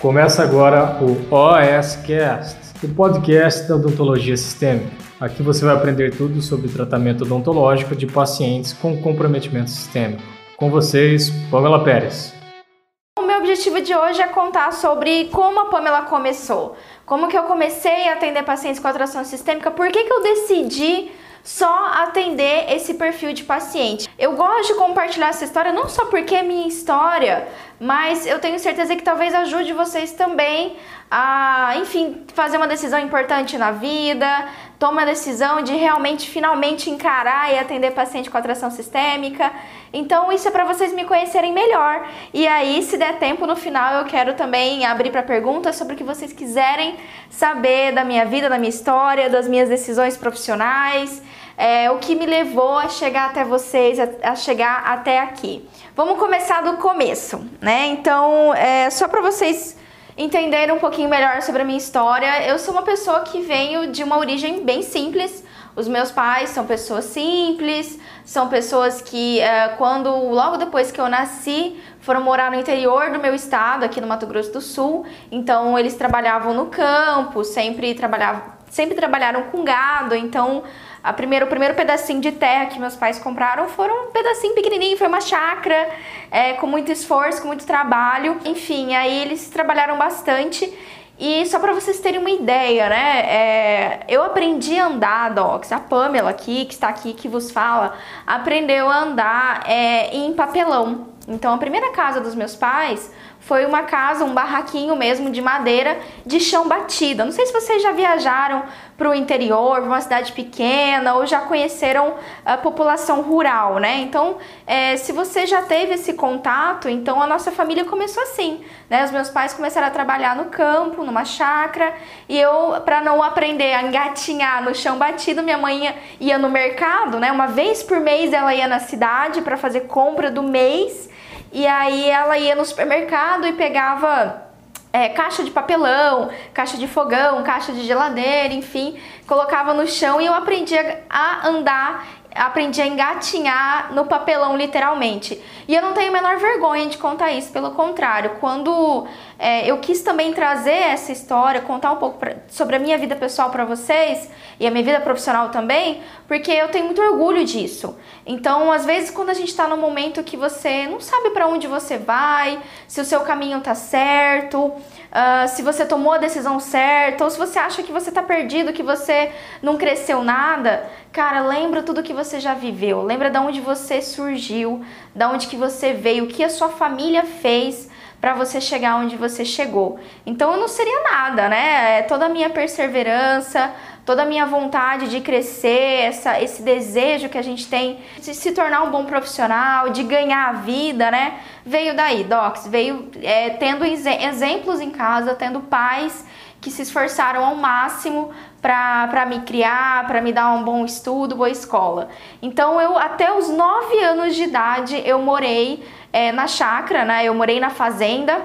Começa agora o OSCast, o podcast da odontologia sistêmica. Aqui você vai aprender tudo sobre tratamento odontológico de pacientes com comprometimento sistêmico. Com vocês, Pamela Pérez. O meu objetivo de hoje é contar sobre como a Pamela começou. Como que eu comecei a atender pacientes com atração sistêmica, por que, que eu decidi só atender esse perfil de paciente. Eu gosto de compartilhar essa história não só porque é minha história, mas eu tenho certeza que talvez ajude vocês também a, enfim, fazer uma decisão importante na vida, toma a decisão de realmente, finalmente encarar e atender paciente com atração sistêmica. Então, isso é para vocês me conhecerem melhor. E aí, se der tempo, no final eu quero também abrir para perguntas sobre o que vocês quiserem saber da minha vida, da minha história, das minhas decisões profissionais é, o que me levou a chegar até vocês, a, a chegar até aqui. Vamos começar do começo, né? Então, é, só para vocês entenderem um pouquinho melhor sobre a minha história, eu sou uma pessoa que venho de uma origem bem simples. Os meus pais são pessoas simples, são pessoas que, é, quando logo depois que eu nasci, foram morar no interior do meu estado, aqui no Mato Grosso do Sul. Então, eles trabalhavam no campo, sempre trabalhavam, sempre trabalharam com gado. Então, a primeiro, o primeiro pedacinho de terra que meus pais compraram foram um pedacinho pequenininho, foi uma chácara, é, com muito esforço, com muito trabalho. Enfim, aí eles trabalharam bastante. E só para vocês terem uma ideia, né? É, eu aprendi a andar, Docs. A Pamela aqui, que está aqui, que vos fala, aprendeu a andar é, em papelão. Então, a primeira casa dos meus pais foi uma casa, um barraquinho mesmo de madeira de chão batida. Não sei se vocês já viajaram para o interior, para uma cidade pequena, ou já conheceram a população rural, né? Então, é, se você já teve esse contato, então a nossa família começou assim, né? Os meus pais começaram a trabalhar no campo, numa chácara, e eu, para não aprender a engatinhar no chão batido, minha mãe ia, ia no mercado, né? Uma vez por mês ela ia na cidade para fazer compra do mês e aí ela ia no supermercado e pegava é, caixa de papelão, caixa de fogão, caixa de geladeira, enfim, colocava no chão e eu aprendi a andar aprendi a engatinhar no papelão, literalmente. E eu não tenho a menor vergonha de contar isso, pelo contrário, quando é, eu quis também trazer essa história, contar um pouco pra, sobre a minha vida pessoal para vocês e a minha vida profissional também, porque eu tenho muito orgulho disso. Então, às vezes, quando a gente está num momento que você não sabe para onde você vai, se o seu caminho tá certo, uh, se você tomou a decisão certa, ou se você acha que você está perdido, que você não cresceu nada, cara, lembra tudo que você já viveu, lembra de onde você surgiu, de onde que você veio, o que a sua família fez para você chegar onde você chegou. Então eu não seria nada, né? É toda a minha perseverança, toda a minha vontade de crescer, essa, esse desejo que a gente tem de se tornar um bom profissional, de ganhar a vida, né? Veio daí, Docs, veio é, tendo exemplos em casa, tendo pais que se esforçaram ao máximo para me criar, para me dar um bom estudo, boa escola. Então eu até os 9 anos de idade eu morei é, na chácara, né? Eu morei na fazenda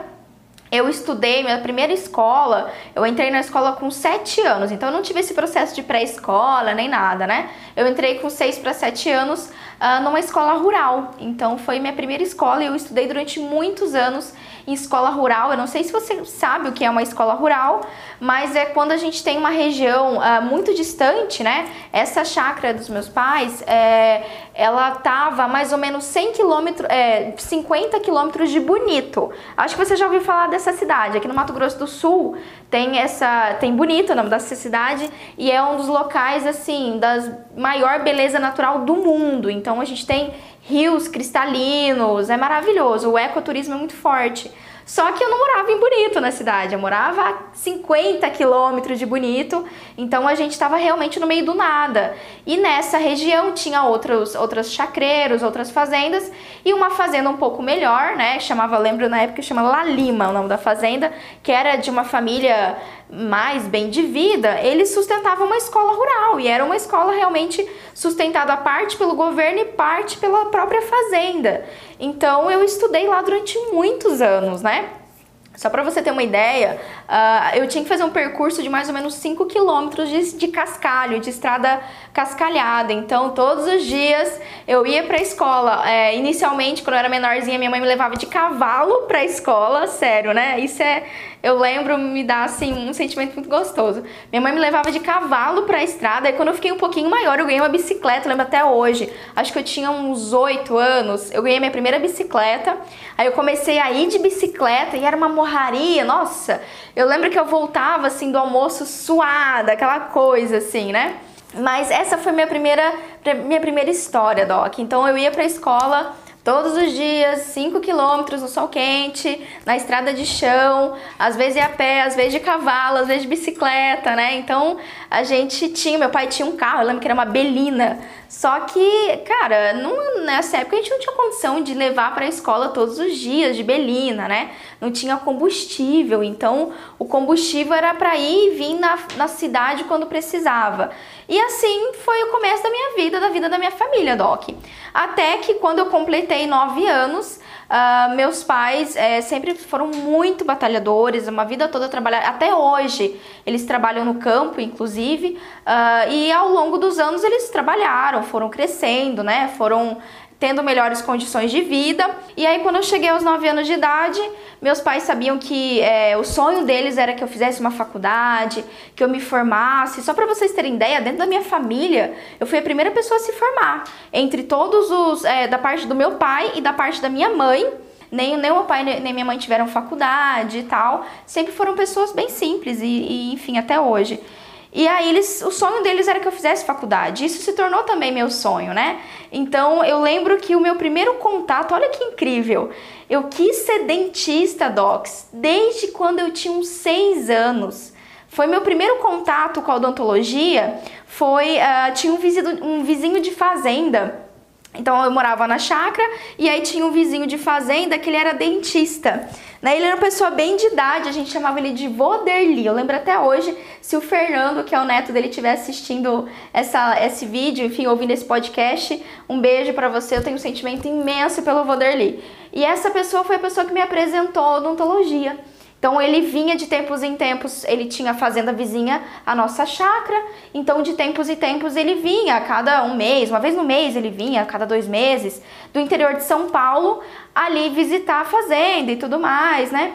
eu estudei minha primeira escola, eu entrei na escola com 7 anos, então eu não tive esse processo de pré-escola nem nada, né? Eu entrei com 6 para 7 anos uh, numa escola rural, então foi minha primeira escola e eu estudei durante muitos anos em escola rural. Eu não sei se você sabe o que é uma escola rural, mas é quando a gente tem uma região uh, muito distante, né? Essa chácara dos meus pais, é, ela tava mais ou menos 100 quilômetros, é, 50 quilômetros de Bonito. Acho que você já ouviu falar dessa cidade. Aqui no Mato Grosso do Sul tem essa, tem Bonito, o nome dessa cidade, e é um dos locais assim das maior beleza natural do mundo. Então a gente tem rios cristalinos, é maravilhoso. O ecoturismo é muito forte. Só que eu não morava em Bonito na cidade, eu morava a 50 quilômetros de Bonito, então a gente estava realmente no meio do nada. E nessa região tinha outros, outros chacreiros, outras fazendas, e uma fazenda um pouco melhor, né? Chamava, lembro na época, chamava La Lima o nome da fazenda, que era de uma família mais bem de vida, eles sustentavam uma escola rural e era uma escola realmente sustentada parte pelo governo e parte pela própria fazenda. Então eu estudei lá durante muitos anos, né? Só para você ter uma ideia, uh, eu tinha que fazer um percurso de mais ou menos 5 quilômetros de, de cascalho, de estrada cascalhada. Então, todos os dias eu ia para a escola. É, inicialmente, quando eu era menorzinha, minha mãe me levava de cavalo para a escola. Sério, né? Isso é, eu lembro, me dá assim um sentimento muito gostoso. Minha mãe me levava de cavalo para a estrada. E quando eu fiquei um pouquinho maior, eu ganhei uma bicicleta. Eu lembro até hoje. Acho que eu tinha uns 8 anos. Eu ganhei minha primeira bicicleta. Aí eu comecei a ir de bicicleta e era uma morraria, nossa. Eu lembro que eu voltava assim do almoço suada, aquela coisa assim, né? Mas essa foi minha primeira minha primeira história, Doc. Então eu ia para a escola todos os dias, 5 quilômetros no sol quente, na estrada de chão, às vezes a pé, às vezes de cavalo, às vezes de bicicleta, né? Então a gente tinha, meu pai tinha um carro, eu lembro que era uma Belina. Só que, cara, não, nessa época a gente não tinha condição de levar para a escola todos os dias de Belina, né? Não tinha combustível, então o combustível era para ir e vir na, na cidade quando precisava. E assim foi o começo da minha vida, da vida da minha família, Doc. Até que quando eu completei nove anos, uh, meus pais é, sempre foram muito batalhadores, uma vida toda trabalhar, até hoje eles trabalham no campo, inclusive, uh, e ao longo dos anos eles trabalharam, foram crescendo, né? Foram tendo melhores condições de vida. E aí, quando eu cheguei aos 9 anos de idade, meus pais sabiam que é, o sonho deles era que eu fizesse uma faculdade, que eu me formasse. Só para vocês terem ideia, dentro da minha família, eu fui a primeira pessoa a se formar. Entre todos os, é, da parte do meu pai e da parte da minha mãe, nem, nem meu pai nem minha mãe tiveram faculdade e tal. Sempre foram pessoas bem simples e, e enfim, até hoje. E aí eles, o sonho deles era que eu fizesse faculdade. Isso se tornou também meu sonho, né? Então eu lembro que o meu primeiro contato, olha que incrível, eu quis ser dentista, docs, desde quando eu tinha uns seis anos. Foi meu primeiro contato com a odontologia. Foi uh, tinha um vizinho, um vizinho de fazenda então eu morava na chácara e aí tinha um vizinho de fazenda que ele era dentista. Né? Ele era uma pessoa bem de idade, a gente chamava ele de Voderli. Eu lembro até hoje, se o Fernando, que é o neto dele, estiver assistindo essa, esse vídeo, enfim, ouvindo esse podcast, um beijo para você. Eu tenho um sentimento imenso pelo Voderli. E essa pessoa foi a pessoa que me apresentou a odontologia. Então ele vinha de tempos em tempos, ele tinha a fazenda vizinha à nossa chácara, então de tempos em tempos ele vinha, a cada um mês, uma vez no mês ele vinha, a cada dois meses, do interior de São Paulo, ali visitar a fazenda e tudo mais, né?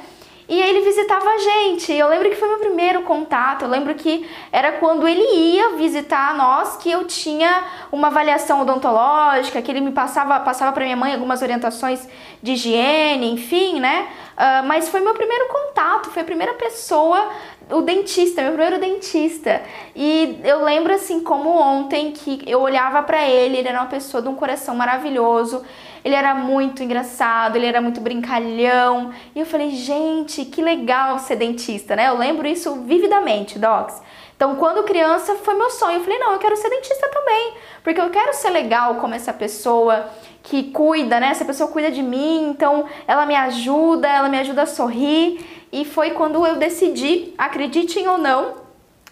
E aí ele visitava a gente. Eu lembro que foi meu primeiro contato. Eu lembro que era quando ele ia visitar nós que eu tinha uma avaliação odontológica, que ele me passava, passava para minha mãe algumas orientações de higiene, enfim, né? Uh, mas foi meu primeiro contato, foi a primeira pessoa, o dentista, meu primeiro dentista. E eu lembro assim como ontem que eu olhava para ele, ele era uma pessoa de um coração maravilhoso. Ele era muito engraçado, ele era muito brincalhão. E eu falei, gente, que legal ser dentista, né? Eu lembro isso vividamente, Docs. Então, quando criança, foi meu sonho. Eu falei, não, eu quero ser dentista também. Porque eu quero ser legal como essa pessoa que cuida, né? Essa pessoa cuida de mim, então ela me ajuda, ela me ajuda a sorrir. E foi quando eu decidi, acreditem ou não,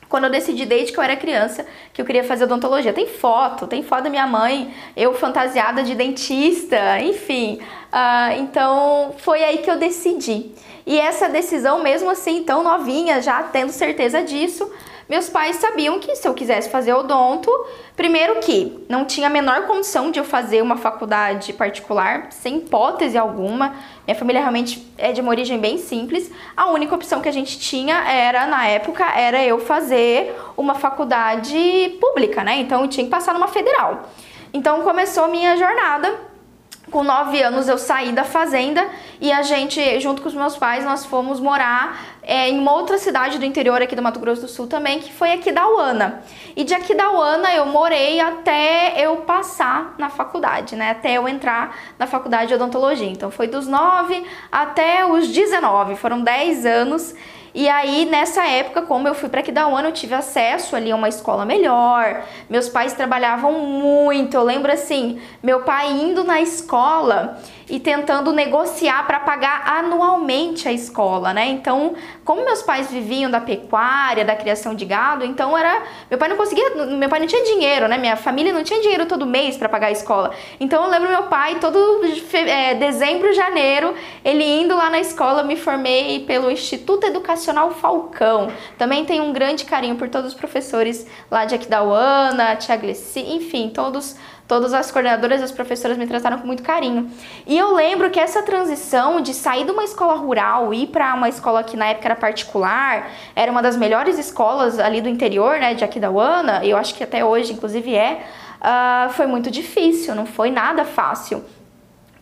quando eu decidi desde que eu era criança que eu queria fazer odontologia. Tem foto, tem foto da minha mãe, eu fantasiada de dentista, enfim. Uh, então foi aí que eu decidi. E essa decisão, mesmo assim, tão novinha, já tendo certeza disso, meus pais sabiam que se eu quisesse fazer odonto, primeiro que não tinha a menor condição de eu fazer uma faculdade particular, sem hipótese alguma. Minha família realmente é de uma origem bem simples. A única opção que a gente tinha era, na época, era eu fazer uma faculdade pública, né? Então eu tinha que passar numa federal. Então começou a minha jornada com nove anos eu saí da fazenda e a gente, junto com os meus pais, nós fomos morar é, em uma outra cidade do interior aqui do Mato Grosso do Sul também, que foi Aquidauana. E de Aquidauana eu morei até eu passar na faculdade, né? Até eu entrar na faculdade de odontologia. Então foi dos nove até os 19, foram dez anos e aí, nessa época, como eu fui para Aquidauana, eu tive acesso ali a uma escola melhor. Meus pais trabalhavam muito. Eu lembro assim, meu pai indo na escola e tentando negociar para pagar anualmente a escola, né? Então, como meus pais viviam da pecuária, da criação de gado, então era meu pai não conseguia, meu pai não tinha dinheiro, né? Minha família não tinha dinheiro todo mês para pagar a escola. Então eu lembro meu pai todo é, dezembro, janeiro, ele indo lá na escola, me formei pelo Instituto Educacional Falcão. Também tenho um grande carinho por todos os professores lá de Aquidauana, Tia Glessi, enfim, todos Todas as coordenadoras e as professoras me trataram com muito carinho. E eu lembro que essa transição de sair de uma escola rural e ir para uma escola que na época era particular, era uma das melhores escolas ali do interior, né, de Aquidauana, eu acho que até hoje, inclusive, é, uh, foi muito difícil, não foi nada fácil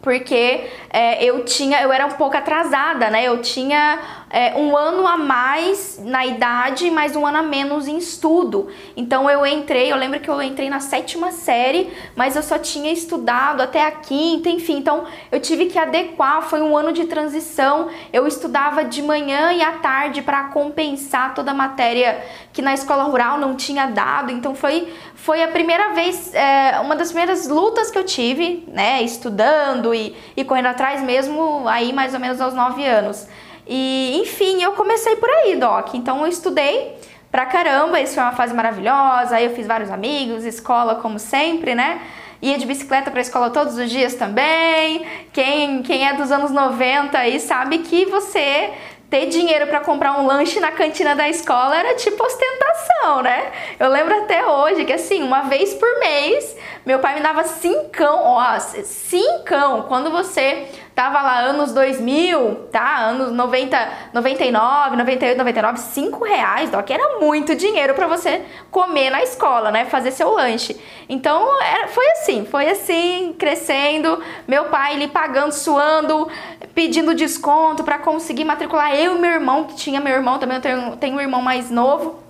porque é, eu tinha, eu era um pouco atrasada, né? Eu tinha é, um ano a mais na idade, mais um ano a menos em estudo. Então eu entrei, eu lembro que eu entrei na sétima série, mas eu só tinha estudado até a quinta, enfim. Então eu tive que adequar, foi um ano de transição. Eu estudava de manhã e à tarde para compensar toda a matéria que na escola rural não tinha dado. Então foi, foi a primeira vez, é, uma das primeiras lutas que eu tive, né? Estudando e, e correndo atrás mesmo aí mais ou menos aos nove anos. E enfim, eu comecei por aí, Doc. Então eu estudei pra caramba, isso foi uma fase maravilhosa. Aí eu fiz vários amigos, escola como sempre, né? Ia de bicicleta para a escola todos os dias também. Quem, quem é dos anos 90 aí sabe que você ter dinheiro para comprar um lanche na cantina da escola era tipo ostentação, né? Eu lembro até hoje que assim, uma vez por mês, meu pai me dava cincão, ó, cincão, quando você tava lá anos 2000, tá? Anos 90, 99, 98, 99, 5 reais, que era muito dinheiro para você comer na escola, né? Fazer seu lanche. Então, era, foi assim, foi assim, crescendo, meu pai ele pagando, suando, pedindo desconto para conseguir matricular eu e meu irmão, que tinha meu irmão também, eu tenho, tenho um irmão mais novo,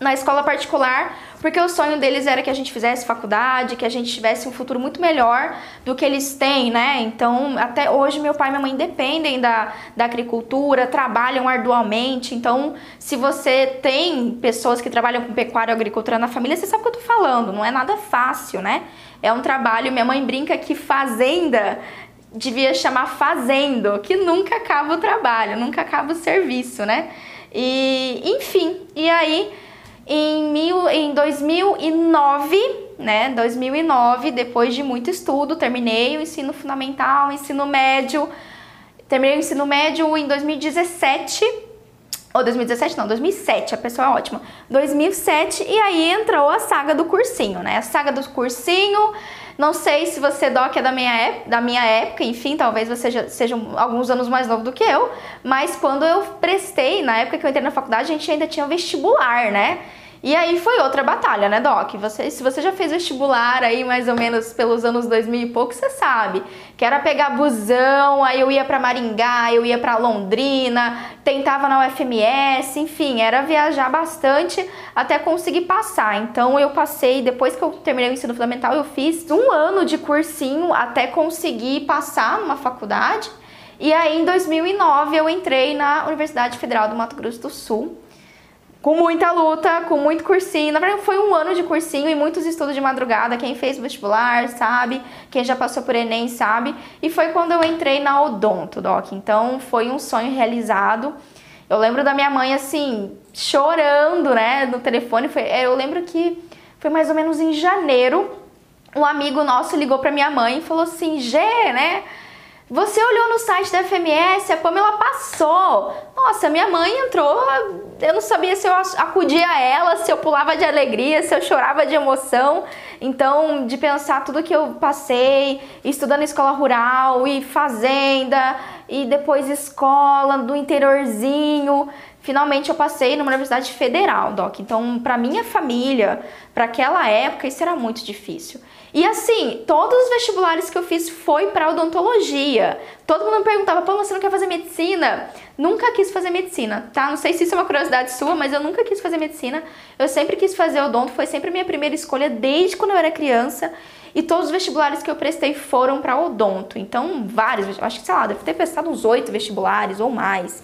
na escola particular, porque o sonho deles era que a gente fizesse faculdade, que a gente tivesse um futuro muito melhor do que eles têm, né? Então, até hoje, meu pai e minha mãe dependem da, da agricultura, trabalham arduamente. Então, se você tem pessoas que trabalham com pecuária ou agricultura na família, você sabe o que eu tô falando, não é nada fácil, né? É um trabalho, minha mãe brinca que fazenda devia chamar fazendo, que nunca acaba o trabalho, nunca acaba o serviço, né? E, enfim, e aí em, mil, em 2009, né, 2009, depois de muito estudo, terminei o ensino fundamental, ensino médio, terminei o ensino médio em 2017, ou 2017 não, 2007, a pessoa é ótima, 2007, e aí entrou a saga do cursinho, né, a saga do cursinho, não sei se você, Doc, é da minha, época, da minha época, enfim, talvez você seja, seja alguns anos mais novo do que eu, mas quando eu prestei, na época que eu entrei na faculdade, a gente ainda tinha vestibular, né? E aí foi outra batalha, né, Doc? Você, se você já fez vestibular aí mais ou menos pelos anos 2000 e pouco, você sabe. Que era pegar busão, aí eu ia para Maringá, eu ia para Londrina, tentava na UFMS, enfim, era viajar bastante até conseguir passar. Então eu passei, depois que eu terminei o ensino fundamental, eu fiz um ano de cursinho até conseguir passar numa faculdade. E aí em 2009 eu entrei na Universidade Federal do Mato Grosso do Sul com muita luta, com muito cursinho. Na verdade, foi um ano de cursinho e muitos estudos de madrugada. Quem fez vestibular sabe, quem já passou por Enem sabe. E foi quando eu entrei na Odonto, Doc. Então, foi um sonho realizado. Eu lembro da minha mãe, assim, chorando, né, no telefone. Foi, é, eu lembro que foi mais ou menos em janeiro. Um amigo nosso ligou para minha mãe e falou assim: Gê, né? Você olhou no site da FMS, a Pamela passou. Nossa, minha mãe entrou, eu não sabia se eu acudia a ela, se eu pulava de alegria, se eu chorava de emoção. Então, de pensar tudo que eu passei, estudando escola rural e fazenda, e depois escola do interiorzinho. Finalmente eu passei numa universidade federal, Doc. Então, para minha família, para aquela época, isso era muito difícil. E assim, todos os vestibulares que eu fiz foi para odontologia. Todo mundo me perguntava, pô, você não quer fazer medicina? Nunca quis fazer medicina, tá? Não sei se isso é uma curiosidade sua, mas eu nunca quis fazer medicina. Eu sempre quis fazer odonto, foi sempre a minha primeira escolha desde quando eu era criança. E todos os vestibulares que eu prestei foram para odonto. Então, vários, acho que, sei lá, deve ter prestado uns oito vestibulares ou mais.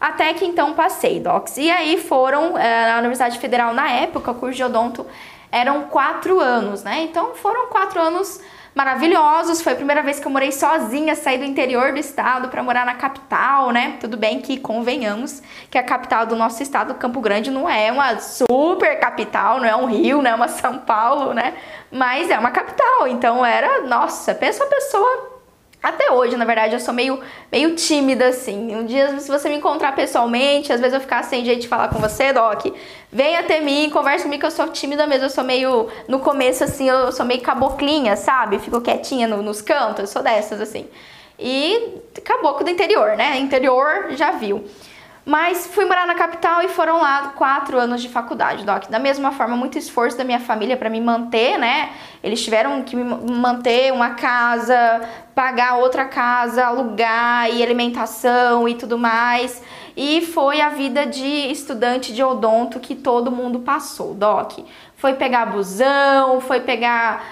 Até que então passei, docs. E aí foram, é, na Universidade Federal, na época, o curso de odonto eram quatro anos, né? Então foram quatro anos maravilhosos. Foi a primeira vez que eu morei sozinha, saí do interior do estado para morar na capital, né? Tudo bem que convenhamos que a capital do nosso estado, Campo Grande, não é uma super capital, não é um Rio, não é uma São Paulo, né? Mas é uma capital. Então era, nossa, pensa uma pessoa até hoje, na verdade, eu sou meio, meio tímida, assim. Um dia, se você me encontrar pessoalmente, às vezes eu ficar sem jeito de falar com você, Doc, venha até mim, converse comigo, que eu sou tímida mesmo. Eu sou meio, no começo, assim, eu sou meio caboclinha, sabe? Fico quietinha no, nos cantos, eu sou dessas, assim. E caboclo do interior, né? Interior já viu. Mas fui morar na capital e foram lá quatro anos de faculdade, Doc. Da mesma forma, muito esforço da minha família para me manter, né? Eles tiveram que me manter uma casa, pagar outra casa, alugar e alimentação e tudo mais. E foi a vida de estudante de odonto que todo mundo passou, Doc foi pegar busão, foi pegar,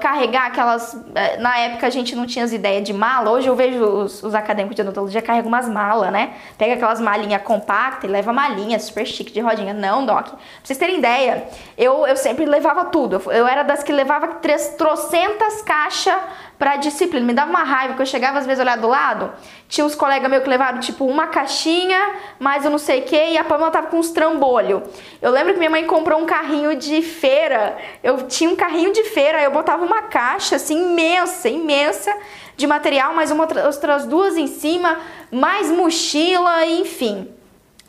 carregar aquelas. Eh, na época a gente não tinha as ideias de mala, hoje eu vejo os, os acadêmicos de odontologia carregam umas malas, né? Pega aquelas malinhas compactas e leva malinha, super chique de rodinha. Não, Doc. Pra vocês terem ideia, eu, eu sempre levava tudo. Eu era das que levava três, trocentas caixas pra disciplina. Me dava uma raiva que eu chegava às vezes olhar do lado, tinha uns colegas meus que levaram tipo uma caixinha, mais eu não sei o que, e a Pamela tava com uns trambolho. Eu lembro que minha mãe comprou um carrinho de feira. Eu tinha um carrinho de feira, eu botava uma caixa assim imensa, imensa de material, mais uma, outras duas em cima, mais mochila, enfim.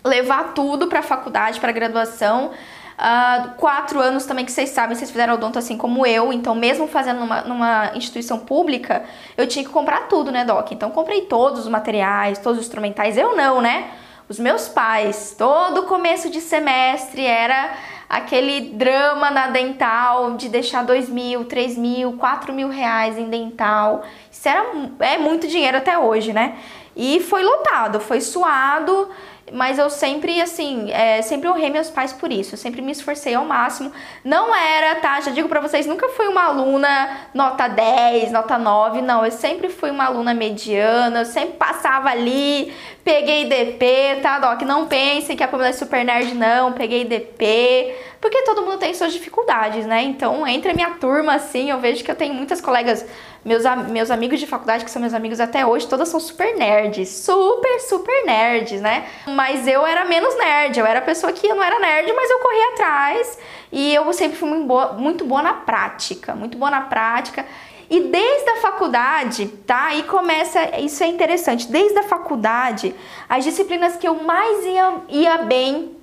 Levar tudo para a faculdade, para graduação. Uh, quatro anos também que vocês sabem, vocês fizeram odonto assim como eu, então mesmo fazendo numa, numa, instituição pública, eu tinha que comprar tudo, né, Doc? Então comprei todos os materiais, todos os instrumentais, eu não, né? Os meus pais, todo começo de semestre era aquele drama na dental de deixar dois mil, três mil, quatro mil reais em dental. Isso era, é muito dinheiro até hoje, né? E foi lotado, foi suado mas eu sempre, assim, é, sempre honrei meus pais por isso, eu sempre me esforcei ao máximo. Não era, tá? Já digo pra vocês, nunca fui uma aluna nota 10, nota 9, não. Eu sempre fui uma aluna mediana, eu sempre passava ali, peguei DP, tá, Doc? Não pensem que a Pamela é super nerd, não, peguei DP, porque todo mundo tem suas dificuldades, né? Então, entre a minha turma, assim, eu vejo que eu tenho muitas colegas meus, meus amigos de faculdade, que são meus amigos até hoje, todas são super nerds. Super, super nerds, né? Mas eu era menos nerd. Eu era a pessoa que não era nerd, mas eu corria atrás. E eu sempre fui muito boa, muito boa na prática. Muito boa na prática. E desde a faculdade, tá? Aí começa, isso é interessante. Desde a faculdade, as disciplinas que eu mais ia, ia bem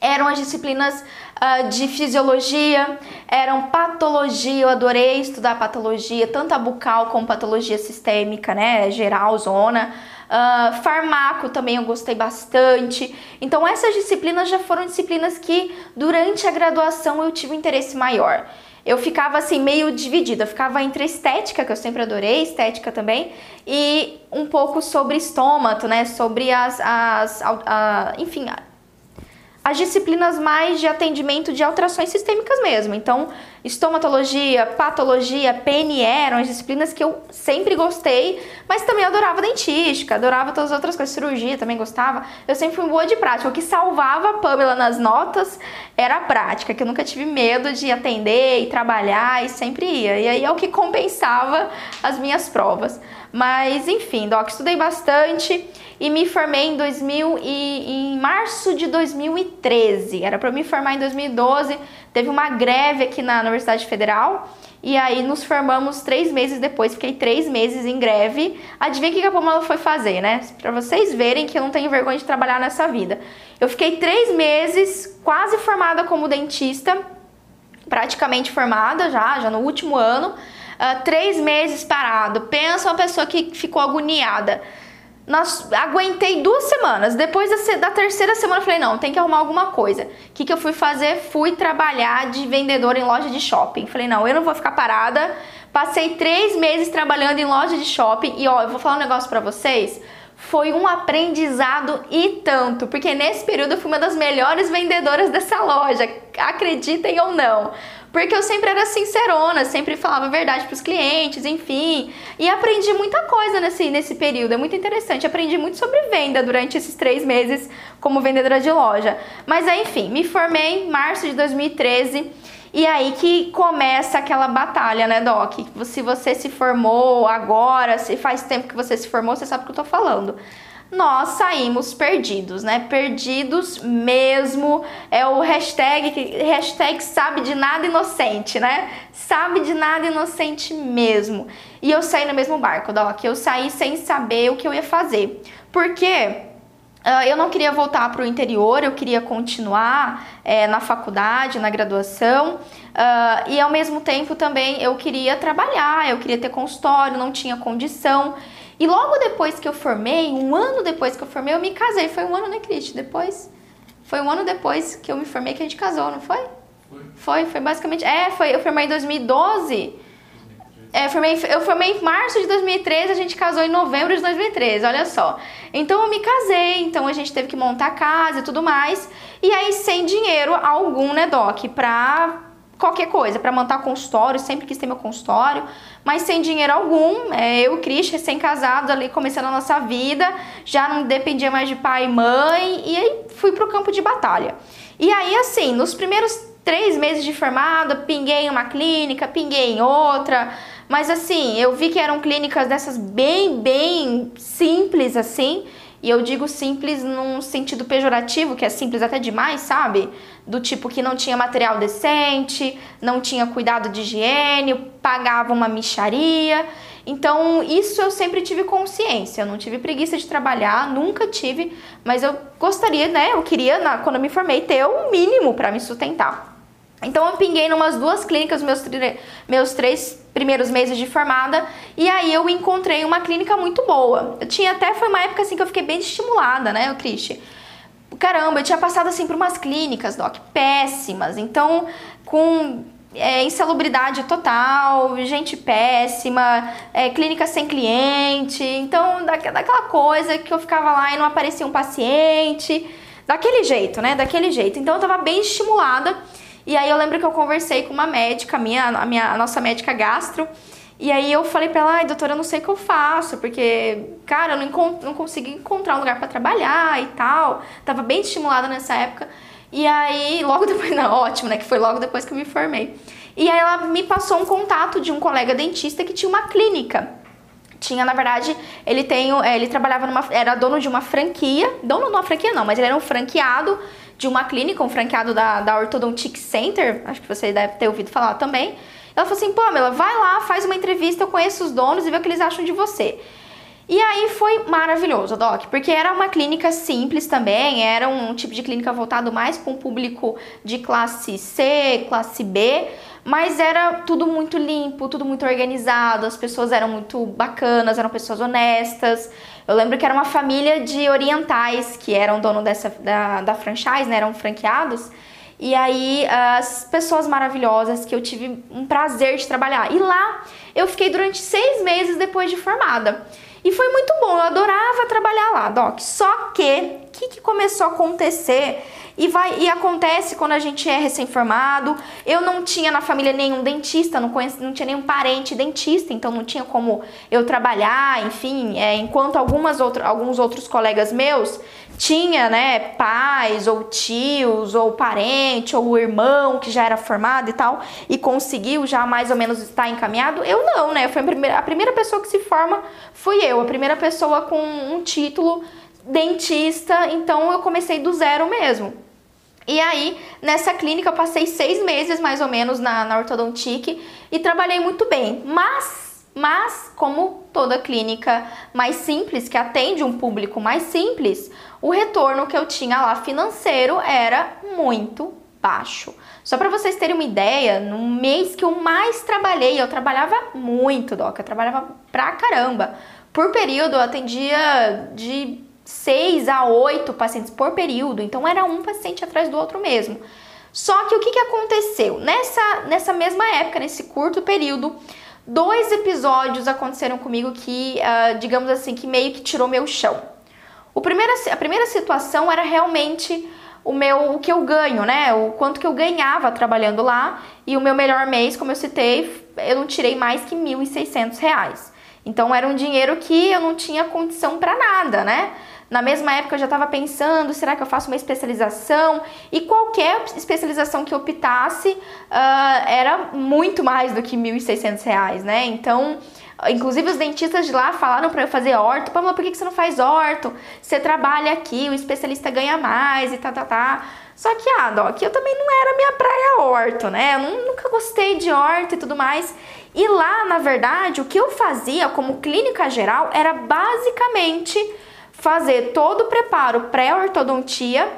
eram as disciplinas uh, de fisiologia, eram patologia, eu adorei estudar patologia, tanto a bucal como patologia sistêmica, né, geral, zona. Uh, farmaco também eu gostei bastante. Então essas disciplinas já foram disciplinas que durante a graduação eu tive um interesse maior. Eu ficava assim meio dividida, eu ficava entre estética, que eu sempre adorei, estética também, e um pouco sobre estômago, né, sobre as, as a, a, enfim, as disciplinas mais de atendimento de alterações sistêmicas mesmo. Então, estomatologia, patologia, PNE eram as disciplinas que eu sempre gostei, mas também adorava dentística, adorava todas as outras coisas, cirurgia também gostava. Eu sempre fui boa de prática. O que salvava a Pamela nas notas era a prática, que eu nunca tive medo de atender e trabalhar e sempre ia. E aí é o que compensava as minhas provas. Mas enfim, Doc, estudei bastante e me formei em 2000 e em março de 2013. Era para me formar em 2012. Teve uma greve aqui na Universidade Federal e aí nos formamos três meses depois. Fiquei três meses em greve. Adivinha o que a Pamela foi fazer, né? Para vocês verem que eu não tenho vergonha de trabalhar nessa vida. Eu fiquei três meses quase formada como dentista, praticamente formada já, já no último ano. Uh, três meses parado. Pensa uma pessoa que ficou agoniada. Nós, aguentei duas semanas. Depois da, da, terceira semana, eu falei: não, tem que arrumar alguma coisa. O que, que eu fui fazer? Fui trabalhar de vendedor em loja de shopping. Falei: não, eu não vou ficar parada. Passei três meses trabalhando em loja de shopping. E ó, eu vou falar um negócio pra vocês. Foi um aprendizado e tanto, porque nesse período eu fui uma das melhores vendedoras dessa loja, acreditem ou não. Porque eu sempre era sincerona, sempre falava a verdade para os clientes, enfim. E aprendi muita coisa nesse, nesse período, é muito interessante. Aprendi muito sobre venda durante esses três meses como vendedora de loja. Mas enfim, me formei em março de 2013 E aí que começa aquela batalha, né, Doc? Se você se formou agora, se faz tempo que você se formou, você sabe o que eu tô falando nós saímos perdidos, né? Perdidos mesmo. É o hashtag, hashtag sabe de nada inocente, né? Sabe de nada inocente mesmo. E eu saí no mesmo barco, Doc. Eu saí sem saber o que eu ia fazer. Porque Uh, eu não queria voltar para o interior, eu queria continuar é, na faculdade, na graduação, uh, e ao mesmo tempo também eu queria trabalhar, eu queria ter consultório, não tinha condição. E logo depois que eu formei, um ano depois que eu formei, eu me casei. Foi um ano, né, Cristi? Depois? Foi um ano depois que eu me formei que a gente casou, não foi? Foi. Foi, foi basicamente. É, foi, eu formei em 2012. É, eu formei, eu formei em março de 2013, a gente casou em novembro de 2013, olha só. Então eu me casei, então a gente teve que montar a casa e tudo mais. E aí, sem dinheiro algum, né, Doc, pra qualquer coisa, para montar consultório, sempre quis ter meu consultório, mas sem dinheiro algum, é, eu e o Cris, recém-casados ali, começando a nossa vida, já não dependia mais de pai e mãe, e aí fui pro campo de batalha. E aí, assim, nos primeiros três meses de formada, pinguei em uma clínica, pinguei em outra, mas assim, eu vi que eram clínicas dessas bem, bem simples, assim, e eu digo simples num sentido pejorativo, que é simples até demais, sabe? Do tipo que não tinha material decente, não tinha cuidado de higiene, pagava uma micharia. Então, isso eu sempre tive consciência. Eu não tive preguiça de trabalhar, nunca tive, mas eu gostaria, né? Eu queria, na, quando eu me formei, ter o mínimo para me sustentar. Então eu pinguei numas duas clínicas meus, meus três primeiros meses de formada e aí eu encontrei uma clínica muito boa. Eu tinha até foi uma época assim que eu fiquei bem estimulada, né, Cristi? Caramba, eu tinha passado assim por umas clínicas, doc, péssimas. Então, com é, insalubridade total, gente péssima, é, clínica sem cliente. Então, da, daquela coisa que eu ficava lá e não aparecia um paciente. Daquele jeito, né? Daquele jeito. Então, eu tava bem estimulada. E aí eu lembro que eu conversei com uma médica, a minha, a minha a nossa médica gastro, e aí eu falei pra ela, ai, doutora, eu não sei o que eu faço, porque, cara, eu não, não consegui encontrar um lugar para trabalhar e tal. Tava bem estimulada nessa época. E aí, logo depois, não, ótimo, né? Que foi logo depois que eu me formei. E aí ela me passou um contato de um colega dentista que tinha uma clínica. Tinha, na verdade, ele tem, é, ele trabalhava numa, era dono de uma franquia, dono de uma franquia não, mas ele era um franqueado de uma clínica, um franqueado da, da Orthodontic Center, acho que você deve ter ouvido falar também. Ela falou assim, Pamela, vai lá, faz uma entrevista, eu conheço os donos e vê o que eles acham de você. E aí foi maravilhoso, Doc, porque era uma clínica simples também, era um tipo de clínica voltado mais para um público de classe C, classe B, mas era tudo muito limpo, tudo muito organizado, as pessoas eram muito bacanas, eram pessoas honestas. Eu lembro que era uma família de orientais que eram dono dessa, da, da franchise, né? Eram franqueados. E aí, as pessoas maravilhosas que eu tive um prazer de trabalhar. E lá eu fiquei durante seis meses depois de formada. E foi muito bom, eu adorava trabalhar lá, Doc. Só que, que, que começou a acontecer e, vai, e acontece quando a gente é recém-formado. Eu não tinha na família nenhum dentista, não, não tinha nenhum parente dentista, então não tinha como eu trabalhar, enfim, é, enquanto algumas outro, alguns outros colegas meus tinha, né, pais ou tios ou parente ou irmão que já era formado e tal e conseguiu já mais ou menos estar encaminhado. Eu não, né? Foi a primeira, a primeira pessoa que se forma fui eu, a primeira pessoa com um título dentista, então eu comecei do zero mesmo. E aí, nessa clínica, eu passei seis meses mais ou menos na, na ortodontique e trabalhei muito bem. Mas, mas, como toda clínica mais simples, que atende um público mais simples, o retorno que eu tinha lá financeiro era muito baixo. Só para vocês terem uma ideia, no mês que eu mais trabalhei, eu trabalhava muito, Doc, eu trabalhava pra caramba. Por período, eu atendia de seis a oito pacientes por período, então era um paciente atrás do outro mesmo. Só que o que, que aconteceu? Nessa, nessa mesma época, nesse curto período, dois episódios aconteceram comigo que, uh, digamos assim, que meio que tirou meu chão. O primeiro, a primeira situação era realmente o meu o que eu ganho, né? O quanto que eu ganhava trabalhando lá e o meu melhor mês, como eu citei, eu não tirei mais que R$ 1.600. Então era um dinheiro que eu não tinha condição para nada, né? Na mesma época eu já estava pensando, será que eu faço uma especialização? E qualquer especialização que optasse uh, era muito mais do que R$ 1.600, né? Então, inclusive os dentistas de lá falaram para eu fazer orto. Pamela, por que você não faz orto? Você trabalha aqui, o especialista ganha mais e tá, tá, tá. Só que, ah, Doc, eu também não era minha praia orto, né? Eu nunca gostei de orto e tudo mais. E lá, na verdade, o que eu fazia como clínica geral era basicamente fazer todo o preparo pré-ortodontia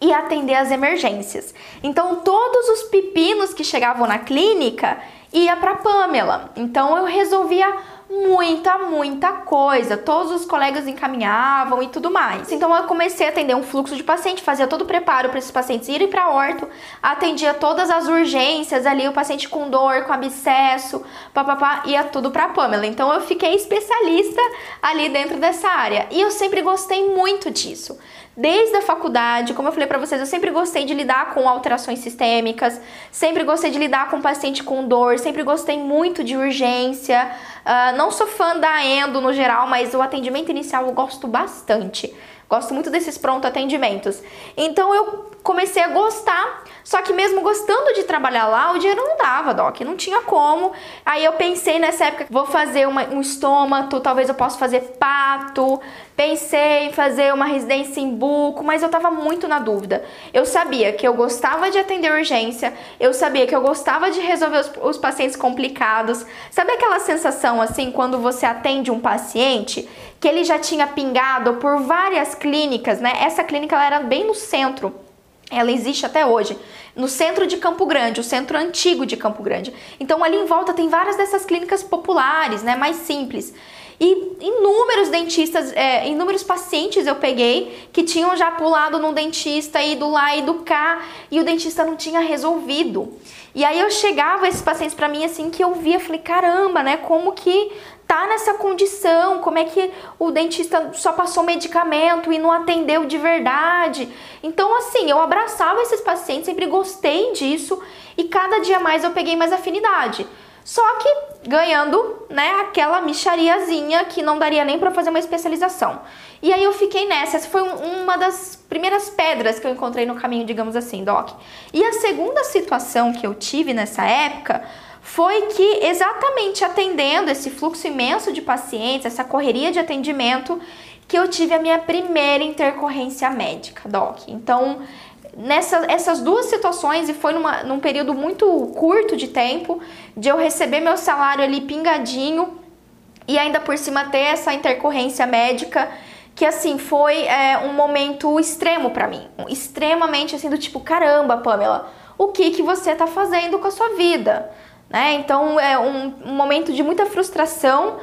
e atender as emergências. Então, todos os pepinos que chegavam na clínica ia para Pamela. Então, eu resolvia muita, muita coisa. Todos os colegas encaminhavam e tudo mais. Então eu comecei a atender um fluxo de paciente, fazia todo o preparo para esses pacientes irem para orto, atendia todas as urgências ali, o paciente com dor, com abscesso, papapá, ia tudo para Pamela. Então eu fiquei especialista ali dentro dessa área. E eu sempre gostei muito disso. Desde a faculdade, como eu falei para vocês, eu sempre gostei de lidar com alterações sistêmicas, sempre gostei de lidar com paciente com dor, sempre gostei muito de urgência. Uh, não sou fã da endo no geral, mas o atendimento inicial eu gosto bastante. Gosto muito desses pronto atendimentos. Então eu comecei a gostar, só que mesmo gostando de trabalhar lá, o dinheiro não dava, Doc, não tinha como. Aí eu pensei nessa época, vou fazer uma, um estômato, talvez eu possa fazer pato. Pensei em fazer uma residência em buco, mas eu tava muito na dúvida. Eu sabia que eu gostava de atender urgência, eu sabia que eu gostava de resolver os, os pacientes complicados. Sabe aquela sensação assim quando você atende um paciente que ele já tinha pingado por várias clínicas, né? Essa clínica ela era bem no centro. Ela existe até hoje, no centro de Campo Grande, o centro antigo de Campo Grande. Então ali em volta tem várias dessas clínicas populares, né, mais simples. E inúmeros dentistas, é, inúmeros pacientes eu peguei que tinham já pulado num dentista, ido lá, ido cá, e o dentista não tinha resolvido. E aí eu chegava esses pacientes para mim assim que eu via, falei, caramba, né? Como que tá nessa condição? Como é que o dentista só passou medicamento e não atendeu de verdade? Então, assim, eu abraçava esses pacientes, sempre gostei disso e cada dia mais eu peguei mais afinidade. Só que ganhando, né, aquela michariazinha que não daria nem para fazer uma especialização. E aí eu fiquei nessa. Essa foi uma das primeiras pedras que eu encontrei no caminho, digamos assim, doc. E a segunda situação que eu tive nessa época foi que exatamente atendendo esse fluxo imenso de pacientes, essa correria de atendimento, que eu tive a minha primeira intercorrência médica, doc. Então, nessas essas duas situações, e foi numa, num período muito curto de tempo, de eu receber meu salário ali pingadinho e ainda por cima ter essa intercorrência médica, que assim foi é, um momento extremo para mim, extremamente assim do tipo caramba, Pamela, o que que você tá fazendo com a sua vida, né? Então é um, um momento de muita frustração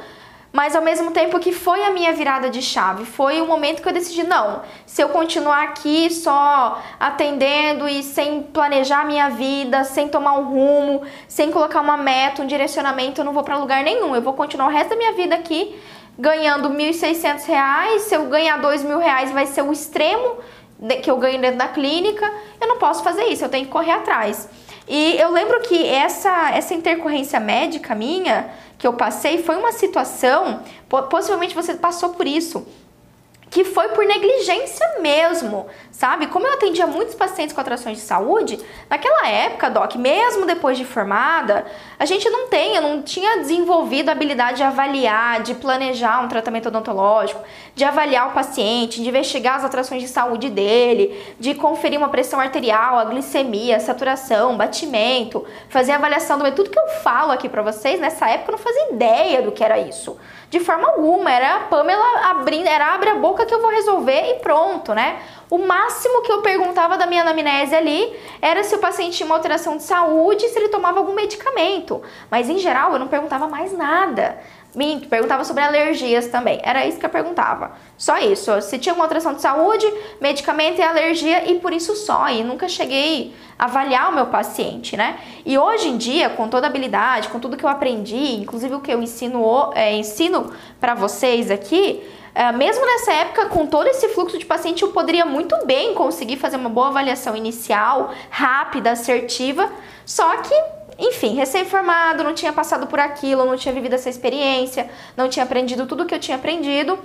mas ao mesmo tempo que foi a minha virada de chave, foi o momento que eu decidi não, se eu continuar aqui só atendendo e sem planejar minha vida, sem tomar um rumo, sem colocar uma meta, um direcionamento, eu não vou para lugar nenhum. Eu vou continuar o resto da minha vida aqui ganhando R$ 1.600, se eu ganhar R$ reais vai ser o extremo que eu ganho dentro da clínica. Eu não posso fazer isso, eu tenho que correr atrás. E eu lembro que essa essa intercorrência médica minha que eu passei foi uma situação, possivelmente você passou por isso, que foi por negligência mesmo, sabe? Como eu atendia muitos pacientes com atrações de saúde, naquela época, Doc, mesmo depois de formada, a gente não tem, eu não tinha desenvolvido a habilidade de avaliar, de planejar um tratamento odontológico, de avaliar o paciente, de investigar as atrações de saúde dele, de conferir uma pressão arterial, a glicemia, a saturação, batimento, fazer avaliação do tudo que eu falo aqui para vocês, nessa época eu não fazia ideia do que era isso de forma alguma. Era a Pamela abrindo, era abre a boca que eu vou resolver e pronto, né? O máximo que eu perguntava da minha anamnese ali era se o paciente tinha uma alteração de saúde, se ele tomava algum medicamento. Mas em geral eu não perguntava mais nada. Minto, perguntava sobre alergias também. Era isso que eu perguntava. Só isso. Se tinha alguma alteração de saúde, medicamento e alergia e por isso só. E nunca cheguei a avaliar o meu paciente, né? E hoje em dia, com toda a habilidade, com tudo que eu aprendi, inclusive o que eu ensino, é, ensino para vocês aqui, é, mesmo nessa época, com todo esse fluxo de paciente, eu poderia muito bem conseguir fazer uma boa avaliação inicial, rápida, assertiva. Só que enfim, recém-formado, não tinha passado por aquilo, não tinha vivido essa experiência, não tinha aprendido tudo o que eu tinha aprendido.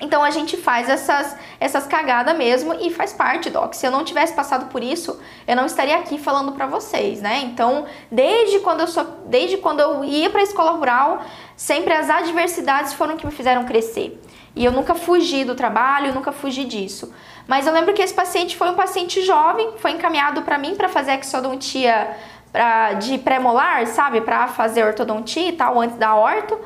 Então a gente faz essas, essas cagadas mesmo e faz parte, Doc. Se eu não tivesse passado por isso, eu não estaria aqui falando para vocês, né? Então, desde quando eu sou, desde quando eu ia para a escola rural, sempre as adversidades foram que me fizeram crescer. E eu nunca fugi do trabalho, nunca fugi disso. Mas eu lembro que esse paciente foi um paciente jovem, foi encaminhado para mim para fazer exodontia pra, de pré-molar, sabe? Para fazer ortodontia e tal, antes da orto.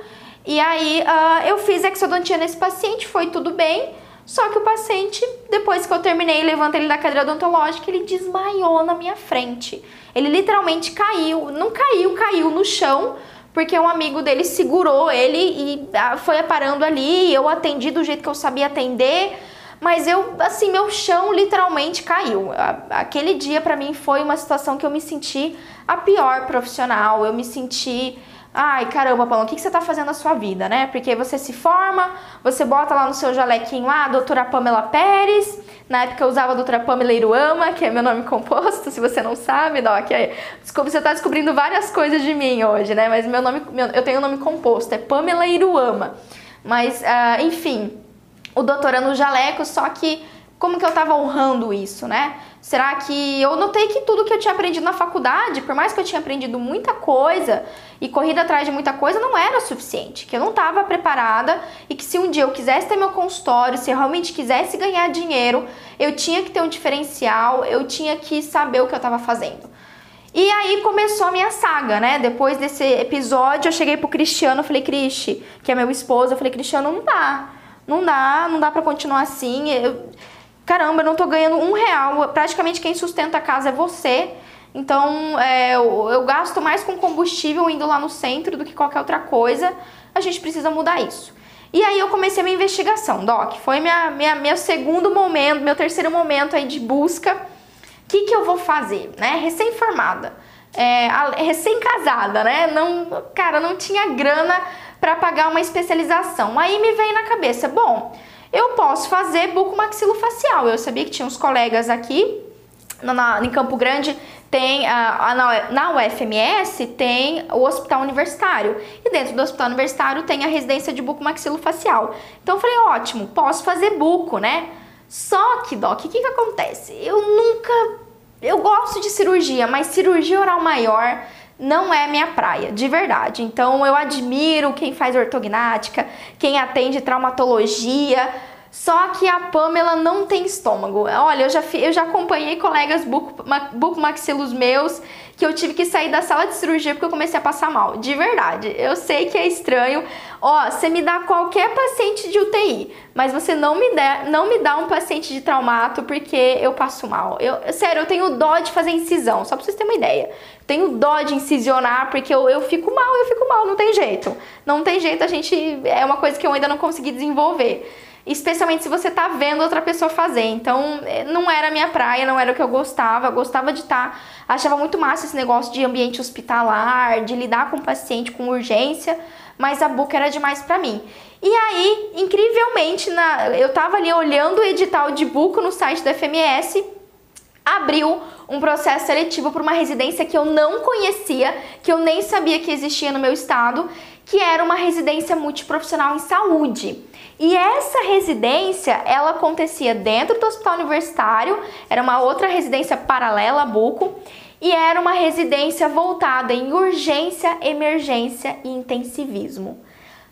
E aí uh, eu fiz exodontia nesse paciente, foi tudo bem. Só que o paciente, depois que eu terminei, levanta ele da cadeira odontológica, ele desmaiou na minha frente. Ele literalmente caiu, não caiu, caiu no chão, porque um amigo dele segurou ele e ah, foi parando ali. eu atendi do jeito que eu sabia atender, mas eu, assim, meu chão literalmente caiu. Aquele dia para mim foi uma situação que eu me senti a pior profissional, eu me senti Ai, caramba, Paulo, o que, você está fazendo na sua vida, né? Porque você se forma, você bota lá no seu jalequinho lá, doutora Pamela Pérez. Na época eu usava a doutora Pamela Iruama, que é meu nome composto, se você não sabe, Doc. É, desculpa, você está descobrindo várias coisas de mim hoje, né? Mas meu nome, meu, eu tenho um nome composto, é Pamela Iruama. Mas, uh, enfim, o doutora no jaleco, só que como que eu estava honrando isso, né? Será que eu notei que tudo que eu tinha aprendido na faculdade, por mais que eu tinha aprendido muita coisa e corrido atrás de muita coisa, não era o suficiente, que eu não estava preparada e que se um dia eu quisesse ter meu consultório, se eu realmente quisesse ganhar dinheiro, eu tinha que ter um diferencial, eu tinha que saber o que eu estava fazendo. E aí começou a minha saga, né? Depois desse episódio, eu cheguei pro Cristiano, falei, Cristi, que é meu esposo, eu falei, Cristiano, não dá. Não dá, não dá para continuar assim. Eu caramba, eu não tô ganhando um real, praticamente quem sustenta a casa é você. Então, é, eu, eu, gasto mais com combustível indo lá no centro do que qualquer outra coisa. A gente precisa mudar isso. E aí eu comecei a minha investigação, Doc. Foi minha, minha, meu segundo momento, meu terceiro momento aí de busca. O que, que eu vou fazer, né? Recém-formada, é, recém-casada, né? Não, cara, não tinha grana para pagar uma especialização. Aí me veio na cabeça, bom, eu posso fazer bucomaxilofacial. Eu sabia que tinha uns colegas aqui na, em Campo Grande tem a, a, na UFMS tem o hospital universitário e dentro do hospital universitário tem a residência de bucomaxilofacial. Então eu falei, ótimo, posso fazer buco, né? Só que, Doc, o que, que acontece? Eu nunca. Eu gosto de cirurgia, mas cirurgia oral maior não é minha praia, de verdade. Então eu admiro quem faz ortognática, quem atende traumatologia. Só que a Pamela não tem estômago. Olha, eu já, eu já acompanhei colegas bucomaxilos meus que eu tive que sair da sala de cirurgia porque eu comecei a passar mal. De verdade. Eu sei que é estranho. Ó, você me dá qualquer paciente de UTI, mas você não me, dá, não me dá um paciente de traumato porque eu passo mal. Eu, sério, eu tenho dó de fazer incisão, só pra vocês terem uma ideia. Tenho dó de incisionar porque eu, eu fico mal, eu fico mal, não tem jeito. Não tem jeito, a gente. É uma coisa que eu ainda não consegui desenvolver especialmente se você tá vendo outra pessoa fazer. Então, é, não era minha praia, não era o que eu gostava. Eu gostava de estar, tá, achava muito massa esse negócio de ambiente hospitalar, de lidar com o paciente com urgência, mas a book era demais para mim. E aí, incrivelmente, na, eu tava ali olhando o edital de buco no site da FMS, abriu um processo seletivo para uma residência que eu não conhecia, que eu nem sabia que existia no meu estado, que era uma residência multiprofissional em saúde. E essa residência, ela acontecia dentro do hospital universitário, era uma outra residência paralela a Buco, e era uma residência voltada em urgência, emergência e intensivismo.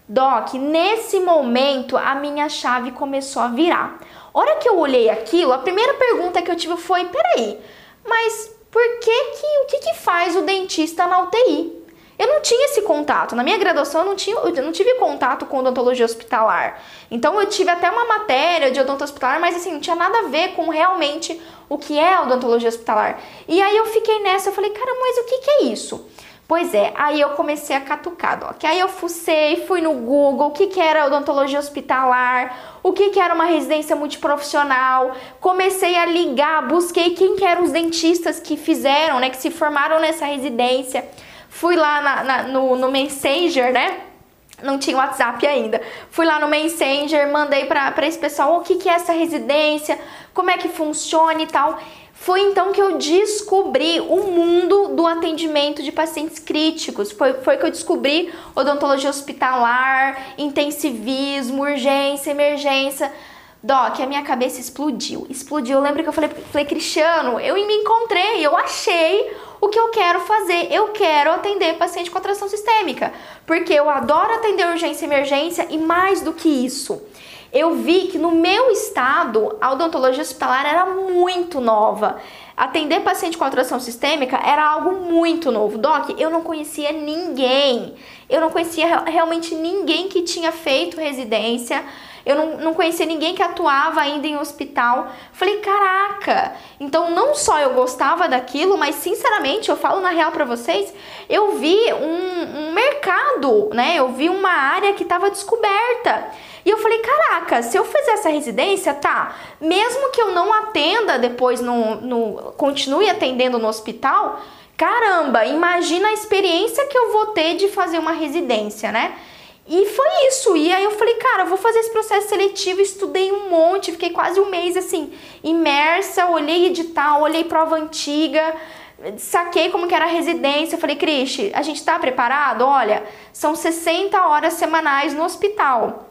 Doc, nesse momento a minha chave começou a virar. Hora que eu olhei aquilo, a primeira pergunta que eu tive foi: peraí, mas por que que o que, que faz o dentista na UTI? Eu não tinha esse contato. Na minha graduação eu não, tinha, eu não tive contato com odontologia hospitalar. Então eu tive até uma matéria de odontologia hospitalar, mas assim, não tinha nada a ver com realmente o que é odontologia hospitalar. E aí eu fiquei nessa, eu falei, cara, mas o que, que é isso? Pois é, aí eu comecei a catucar, ó. Que aí eu fucei, fui no Google, o que, que era odontologia hospitalar, o que, que era uma residência multiprofissional, comecei a ligar, busquei quem que eram os dentistas que fizeram, né, que se formaram nessa residência. Fui lá na, na, no, no Messenger, né? Não tinha WhatsApp ainda. Fui lá no Messenger, mandei para esse pessoal o que, que é essa residência, como é que funciona e tal. Foi então que eu descobri o mundo do atendimento de pacientes críticos. Foi, foi que eu descobri odontologia hospitalar, intensivismo, urgência, emergência. Doc, a minha cabeça explodiu. Explodiu. Eu lembro que eu falei, falei Cristiano, eu me encontrei, eu achei o que eu quero fazer. Eu quero atender paciente com atração sistêmica, porque eu adoro atender urgência e emergência e mais do que isso, eu vi que no meu estado a odontologia hospitalar era muito nova. Atender paciente com atração sistêmica era algo muito novo. Doc, eu não conhecia ninguém. Eu não conhecia realmente ninguém que tinha feito residência eu não, não conhecia ninguém que atuava ainda em hospital. Falei, caraca! Então, não só eu gostava daquilo, mas sinceramente, eu falo na real para vocês, eu vi um, um mercado, né? Eu vi uma área que estava descoberta. E eu falei, caraca, se eu fizer essa residência, tá, mesmo que eu não atenda depois, no, no continue atendendo no hospital, caramba, imagina a experiência que eu vou ter de fazer uma residência, né? E foi isso. E aí eu falei, cara, vou fazer esse processo seletivo, estudei um monte, fiquei quase um mês assim, imersa, olhei edital, olhei prova antiga, saquei como que era a residência. Falei, Cristi, a gente tá preparado? Olha, são 60 horas semanais no hospital.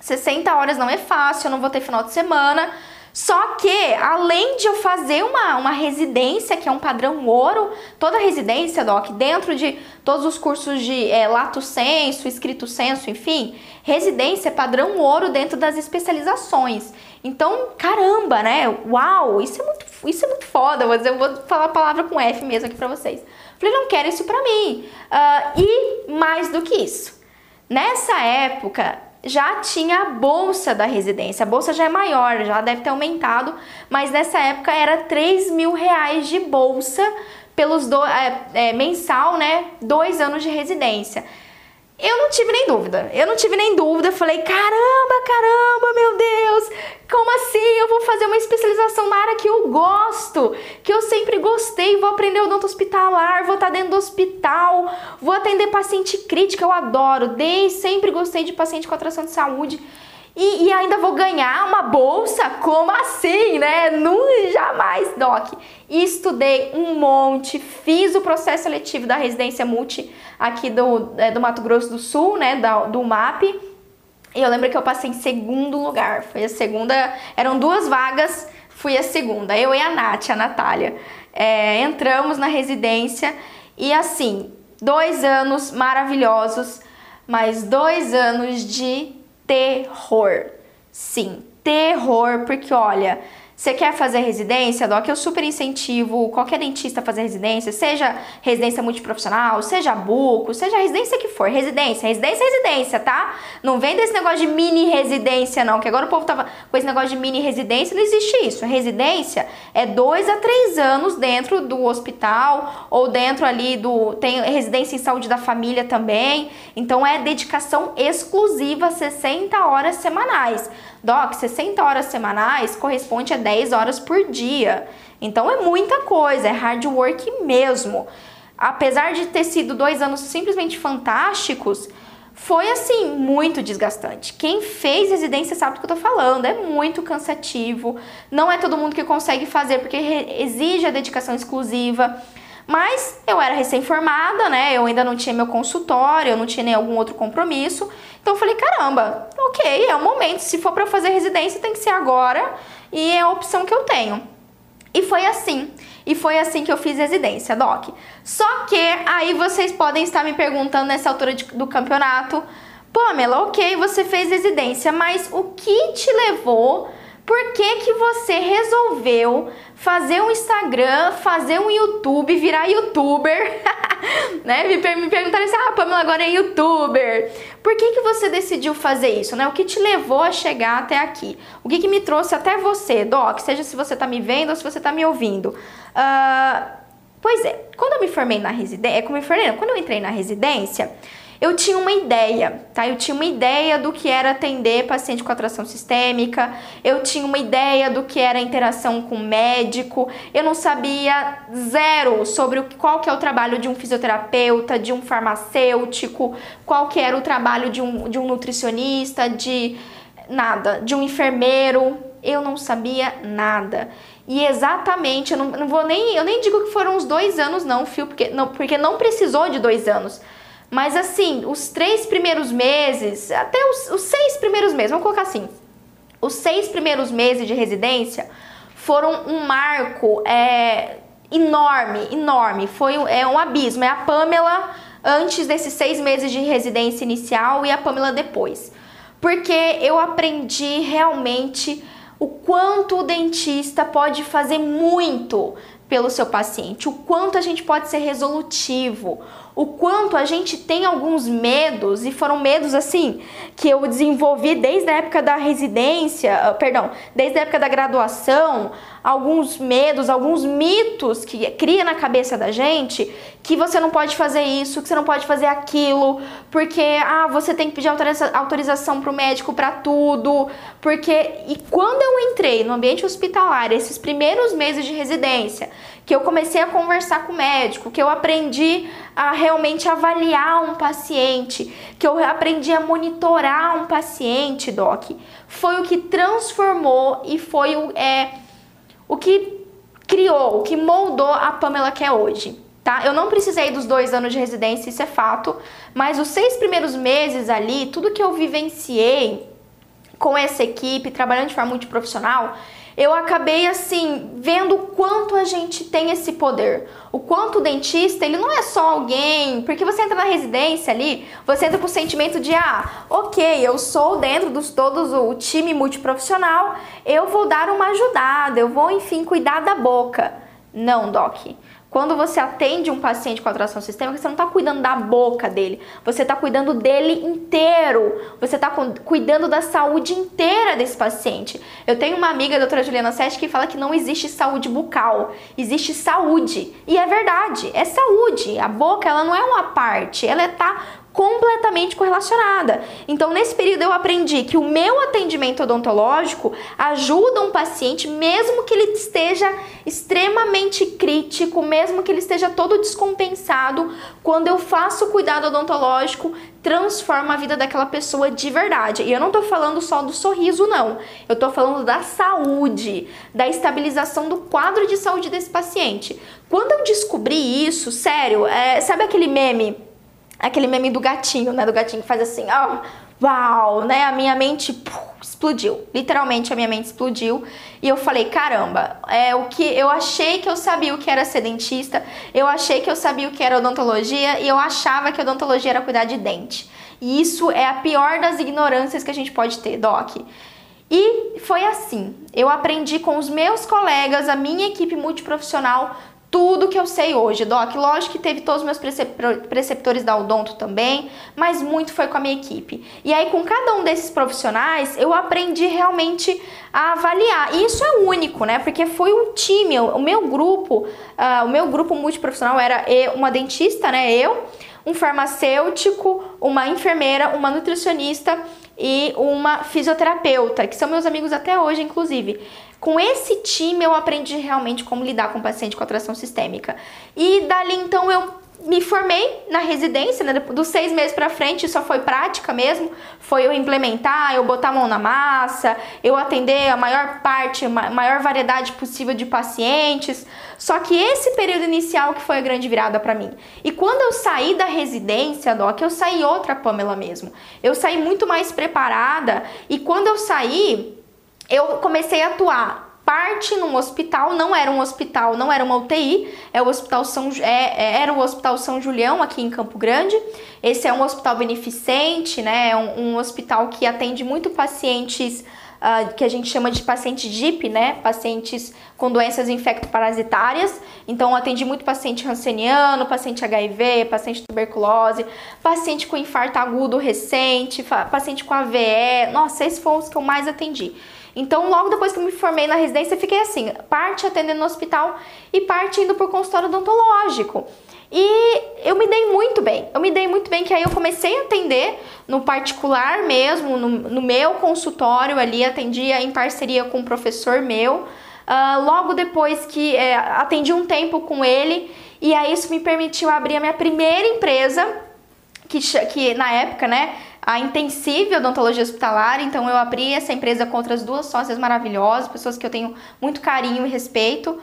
60 horas não é fácil, eu não vou ter final de semana. Só que, além de eu fazer uma, uma residência, que é um padrão ouro, toda residência, Doc, dentro de todos os cursos de é, lato senso, escrito senso, enfim, residência é padrão ouro dentro das especializações. Então, caramba, né? Uau, isso é muito, isso é muito foda. Mas eu vou falar a palavra com F mesmo aqui pra vocês. Falei, não quero isso pra mim. Uh, e mais do que isso, nessa época já tinha a bolsa da residência. A bolsa já é maior, já deve ter aumentado, mas nessa época era 3 mil reais de bolsa pelos do, é, é, mensal, né? Dois anos de residência. Eu não tive nem dúvida. Eu não tive nem dúvida. Falei, caramba, caramba, meu Deus, como assim? Eu vou fazer uma especialização na área que eu gosto, que eu sempre gostei. Vou aprender odonto hospitalar, vou estar dentro do hospital, vou atender paciente crítico, eu adoro. Desde sempre gostei de paciente com atração de saúde. E, e, ainda vou ganhar uma bolsa? Como assim, né? Não, jamais, Doc. E estudei um monte, fiz o processo seletivo da residência multi aqui do, é, do Mato Grosso do Sul, né? Da, do MAP. E eu lembro que eu passei em segundo lugar. Foi a segunda. Eram duas vagas, fui a segunda. Eu e a Nath, a Natália. É, entramos na residência e assim, dois anos maravilhosos, mas dois anos de terror. Sim, terror, porque olha, você quer fazer residência, Doc? Eu super incentivo qualquer dentista a fazer residência, seja residência multiprofissional, seja buco, seja residência que for. Residência, residência, residência, tá? Não vem desse negócio de mini residência, não, que agora o povo tava com esse negócio de mini residência, não existe isso. Residência é dois a três anos dentro do hospital ou dentro ali do. Tem residência em saúde da família também. Então é dedicação exclusiva, 60 horas semanais. Doc, 60 horas semanais corresponde a 10 horas por dia. Então é muita coisa, é hard work mesmo. Apesar de ter sido dois anos simplesmente fantásticos, foi assim, muito desgastante. Quem fez residência sabe do que eu tô falando, é muito cansativo. Não é todo mundo que consegue fazer porque exige a dedicação exclusiva. Mas eu era recém-formada, né? Eu ainda não tinha meu consultório, eu não tinha nem algum outro compromisso. Então eu falei, caramba, ok, é o momento. Se for para fazer residência, tem que ser agora. E é a opção que eu tenho. E foi assim. E foi assim que eu fiz residência, Doc. Só que aí vocês podem estar me perguntando nessa altura de, do campeonato, Pamela, ok, você fez residência, mas o que te levou por que, que você resolveu fazer um Instagram, fazer um YouTube, virar youtuber? né? Me, me perguntaram assim, ah, Pamela agora é youtuber. Por que, que você decidiu fazer isso? Né? O que te levou a chegar até aqui? O que, que me trouxe até você, Doc? Seja se você está me vendo ou se você está me ouvindo. Uh, pois é, quando eu me formei na residência, é quando eu entrei na residência, eu tinha uma ideia, tá? Eu tinha uma ideia do que era atender paciente com atração sistêmica, eu tinha uma ideia do que era interação com médico, eu não sabia zero sobre o, qual que é o trabalho de um fisioterapeuta, de um farmacêutico, qual que era o trabalho de um, de um nutricionista, de nada, de um enfermeiro, eu não sabia nada. E exatamente, eu não, não vou nem, eu nem digo que foram uns dois anos não, fio, porque não, porque não precisou de dois anos. Mas assim, os três primeiros meses, até os, os seis primeiros meses, vamos colocar assim, os seis primeiros meses de residência foram um marco é, enorme, enorme. Foi é um abismo. É a Pamela antes desses seis meses de residência inicial e a Pamela depois. Porque eu aprendi realmente o quanto o dentista pode fazer muito pelo seu paciente, o quanto a gente pode ser resolutivo, o quanto a gente tem alguns medos, e foram medos assim que eu desenvolvi desde a época da residência, ah, perdão, desde a época da graduação, alguns medos, alguns mitos que cria na cabeça da gente que você não pode fazer isso, que você não pode fazer aquilo, porque ah, você tem que pedir autoriza autorização para o médico para tudo, porque e quando eu entrei no ambiente hospitalar, esses primeiros meses de residência, que eu comecei a conversar com o médico, que eu aprendi a realmente avaliar um paciente, que eu aprendi a monitorar um paciente, doc, foi o que transformou e foi o é o que criou, o que moldou a Pamela que é hoje. Tá? Eu não precisei dos dois anos de residência, isso é fato, mas os seis primeiros meses ali, tudo que eu vivenciei com essa equipe, trabalhando de forma multiprofissional, eu acabei assim vendo o quanto a gente tem esse poder. O quanto o dentista, ele não é só alguém, porque você entra na residência ali, você entra com o sentimento de ah, OK, eu sou dentro dos todos o time multiprofissional, eu vou dar uma ajudada, eu vou enfim cuidar da boca. Não, doc. Quando você atende um paciente com atração sistêmica, você não está cuidando da boca dele, você está cuidando dele inteiro, você está cuidando da saúde inteira desse paciente. Eu tenho uma amiga, a doutora Juliana Sete, que fala que não existe saúde bucal, existe saúde. E é verdade, é saúde. A boca, ela não é uma parte, ela está completamente correlacionada. Então, nesse período eu aprendi que o meu atendimento odontológico ajuda um paciente mesmo que ele esteja extremamente crítico, mesmo que ele esteja todo descompensado, quando eu faço o cuidado odontológico, transforma a vida daquela pessoa de verdade. E eu não tô falando só do sorriso não. Eu tô falando da saúde, da estabilização do quadro de saúde desse paciente. Quando eu descobri isso, sério, é, sabe aquele meme aquele meme do gatinho, né? Do gatinho que faz assim, ó, oh, uau, né? A minha mente explodiu. Literalmente a minha mente explodiu. E eu falei, caramba, é o que eu achei que eu sabia o que era ser dentista, eu achei que eu sabia o que era odontologia e eu achava que odontologia era cuidar de dente. E isso é a pior das ignorâncias que a gente pode ter, Doc. E foi assim. Eu aprendi com os meus colegas, a minha equipe multiprofissional, tudo que eu sei hoje, Doc. Lógico que teve todos os meus preceptores da Odonto também, mas muito foi com a minha equipe. E aí, com cada um desses profissionais, eu aprendi realmente a avaliar. E isso é único, né? Porque foi um time, o meu grupo, uh, o meu grupo multiprofissional era uma dentista, né? Eu, um farmacêutico, uma enfermeira, uma nutricionista e uma fisioterapeuta, que são meus amigos até hoje, inclusive. Com esse time eu aprendi realmente como lidar com paciente com atração sistêmica. E dali então eu me formei na residência, né? Dos seis meses para frente só foi prática mesmo. Foi eu implementar, eu botar a mão na massa, eu atender a maior parte, a maior variedade possível de pacientes. Só que esse período inicial que foi a grande virada para mim. E quando eu saí da residência, Doc, eu saí outra Pamela mesmo. Eu saí muito mais preparada e quando eu saí, eu comecei a atuar parte num hospital, não era um hospital, não era uma UTI, é o Hospital São, é, é, era o Hospital São Julião aqui em Campo Grande. Esse é um hospital beneficente, né? É um, um hospital que atende muito pacientes uh, que a gente chama de paciente DIP, né? Pacientes com doenças infectoparasitárias. Então, atendi muito paciente ranceniano, paciente HIV, paciente tuberculose, paciente com infarto agudo recente, paciente com AVE. Nossa, esses foram os que eu mais atendi. Então, logo depois que eu me formei na residência, fiquei assim, parte atendendo no hospital e parte indo por consultório odontológico. E eu me dei muito bem. Eu me dei muito bem que aí eu comecei a atender no particular mesmo, no, no meu consultório ali, atendia em parceria com um professor meu. Uh, logo depois que é, atendi um tempo com ele, e aí isso me permitiu abrir a minha primeira empresa, que, que na época, né, a Intensive Odontologia Hospitalar, então eu abri essa empresa com outras duas sócias maravilhosas, pessoas que eu tenho muito carinho e respeito. Uh,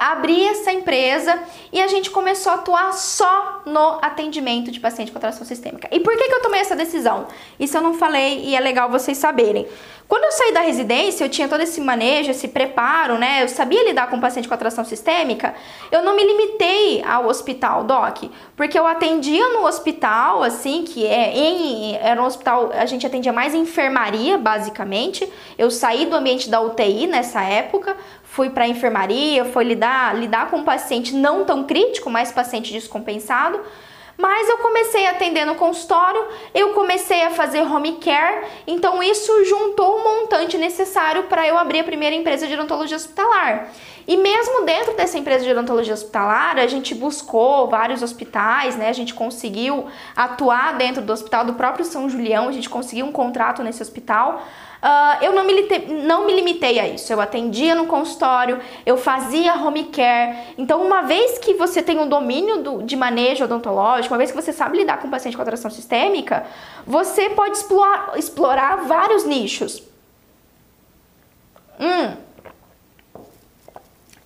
abri essa empresa e a gente começou a atuar só no atendimento de paciente com atração sistêmica. E por que, que eu tomei essa decisão? Isso eu não falei e é legal vocês saberem. Quando eu saí da residência, eu tinha todo esse manejo, esse preparo, né? Eu sabia lidar com paciente com atração sistêmica. Eu não me limitei ao hospital, doc, porque eu atendia no hospital, assim, que é em era um hospital, a gente atendia mais enfermaria, basicamente. Eu saí do ambiente da UTI nessa época, fui para enfermaria, fui lidar lidar com um paciente não tão crítico, mas paciente descompensado. Mas eu comecei a atender no consultório, eu comecei a fazer home care, então isso juntou o montante necessário para eu abrir a primeira empresa de odontologia hospitalar. E mesmo dentro dessa empresa de odontologia hospitalar, a gente buscou vários hospitais, né? A gente conseguiu atuar dentro do hospital do próprio São Julião, a gente conseguiu um contrato nesse hospital. Uh, eu não me, não me limitei a isso. Eu atendia no consultório, eu fazia home care. Então, uma vez que você tem um domínio do, de manejo odontológico, uma vez que você sabe lidar com paciente com atração sistêmica, você pode explorar, explorar vários nichos. Hum.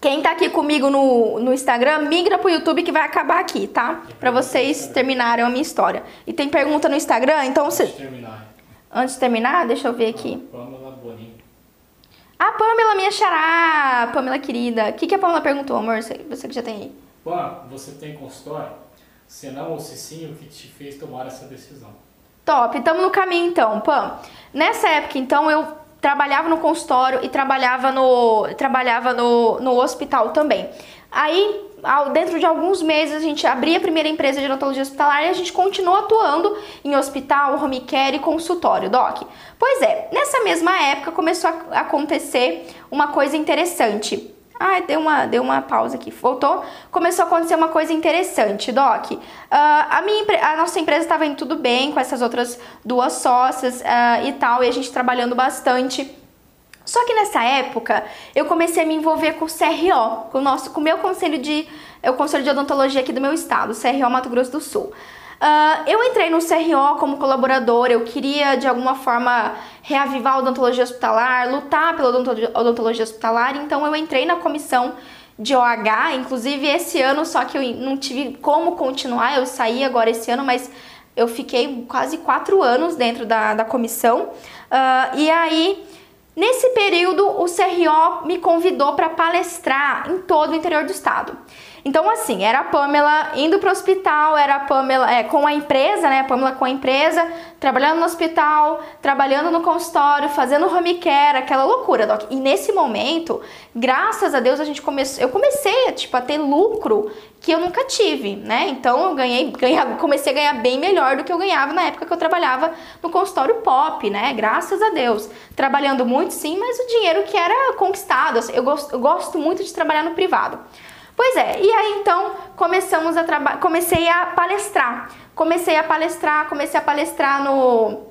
Quem tá aqui comigo no, no Instagram, migra pro YouTube que vai acabar aqui, tá? Pra vocês terminarem a minha história. E tem pergunta no Instagram, então você. Antes de terminar, deixa eu ver aqui. Pamela Boninho. A Pamela, minha xará! Pamela querida. O que, que a Pamela perguntou, amor? Você, você que já tem aí. Pam, você tem consultório? Se não ou se sim, o que te fez tomar essa decisão? Top, estamos no caminho então, Pam. Nessa época, então, eu trabalhava no consultório e trabalhava no, trabalhava no, no hospital também. Aí, dentro de alguns meses, a gente abria a primeira empresa de odontologia hospitalar e a gente continuou atuando em hospital, home care e consultório, doc. Pois é, nessa mesma época começou a acontecer uma coisa interessante. Ah, deu uma, deu uma pausa aqui. Voltou? Começou a acontecer uma coisa interessante, Doc. Uh, a, minha, a nossa empresa estava indo tudo bem com essas outras duas sócias uh, e tal, e a gente trabalhando bastante. Só que nessa época eu comecei a me envolver com o CRO, com o nosso, com o meu conselho de, é o conselho de odontologia aqui do meu estado, CRO Mato Grosso do Sul. Uh, eu entrei no CRO como colaboradora, eu queria de alguma forma reavivar a odontologia hospitalar, lutar pela odontologia hospitalar, então eu entrei na comissão de OH, inclusive esse ano, só que eu não tive como continuar, eu saí agora esse ano, mas eu fiquei quase quatro anos dentro da, da comissão. Uh, e aí Nesse período, o CRO me convidou para palestrar em todo o interior do estado. Então, assim, era a Pamela indo para o hospital, era a Pamela é, com a empresa, né? A Pamela com a empresa, trabalhando no hospital, trabalhando no consultório, fazendo home care, aquela loucura, Doc. E nesse momento, graças a Deus, a gente começou, eu comecei tipo, a ter lucro que eu nunca tive, né? Então eu ganhei, comecei a ganhar bem melhor do que eu ganhava na época que eu trabalhava no consultório pop, né? Graças a Deus. Trabalhando muito, sim, mas o dinheiro que era conquistado. Assim, eu gosto, eu gosto muito de trabalhar no privado. Pois é, e aí então começamos a trabalhar, comecei a palestrar. Comecei a palestrar, comecei a palestrar no,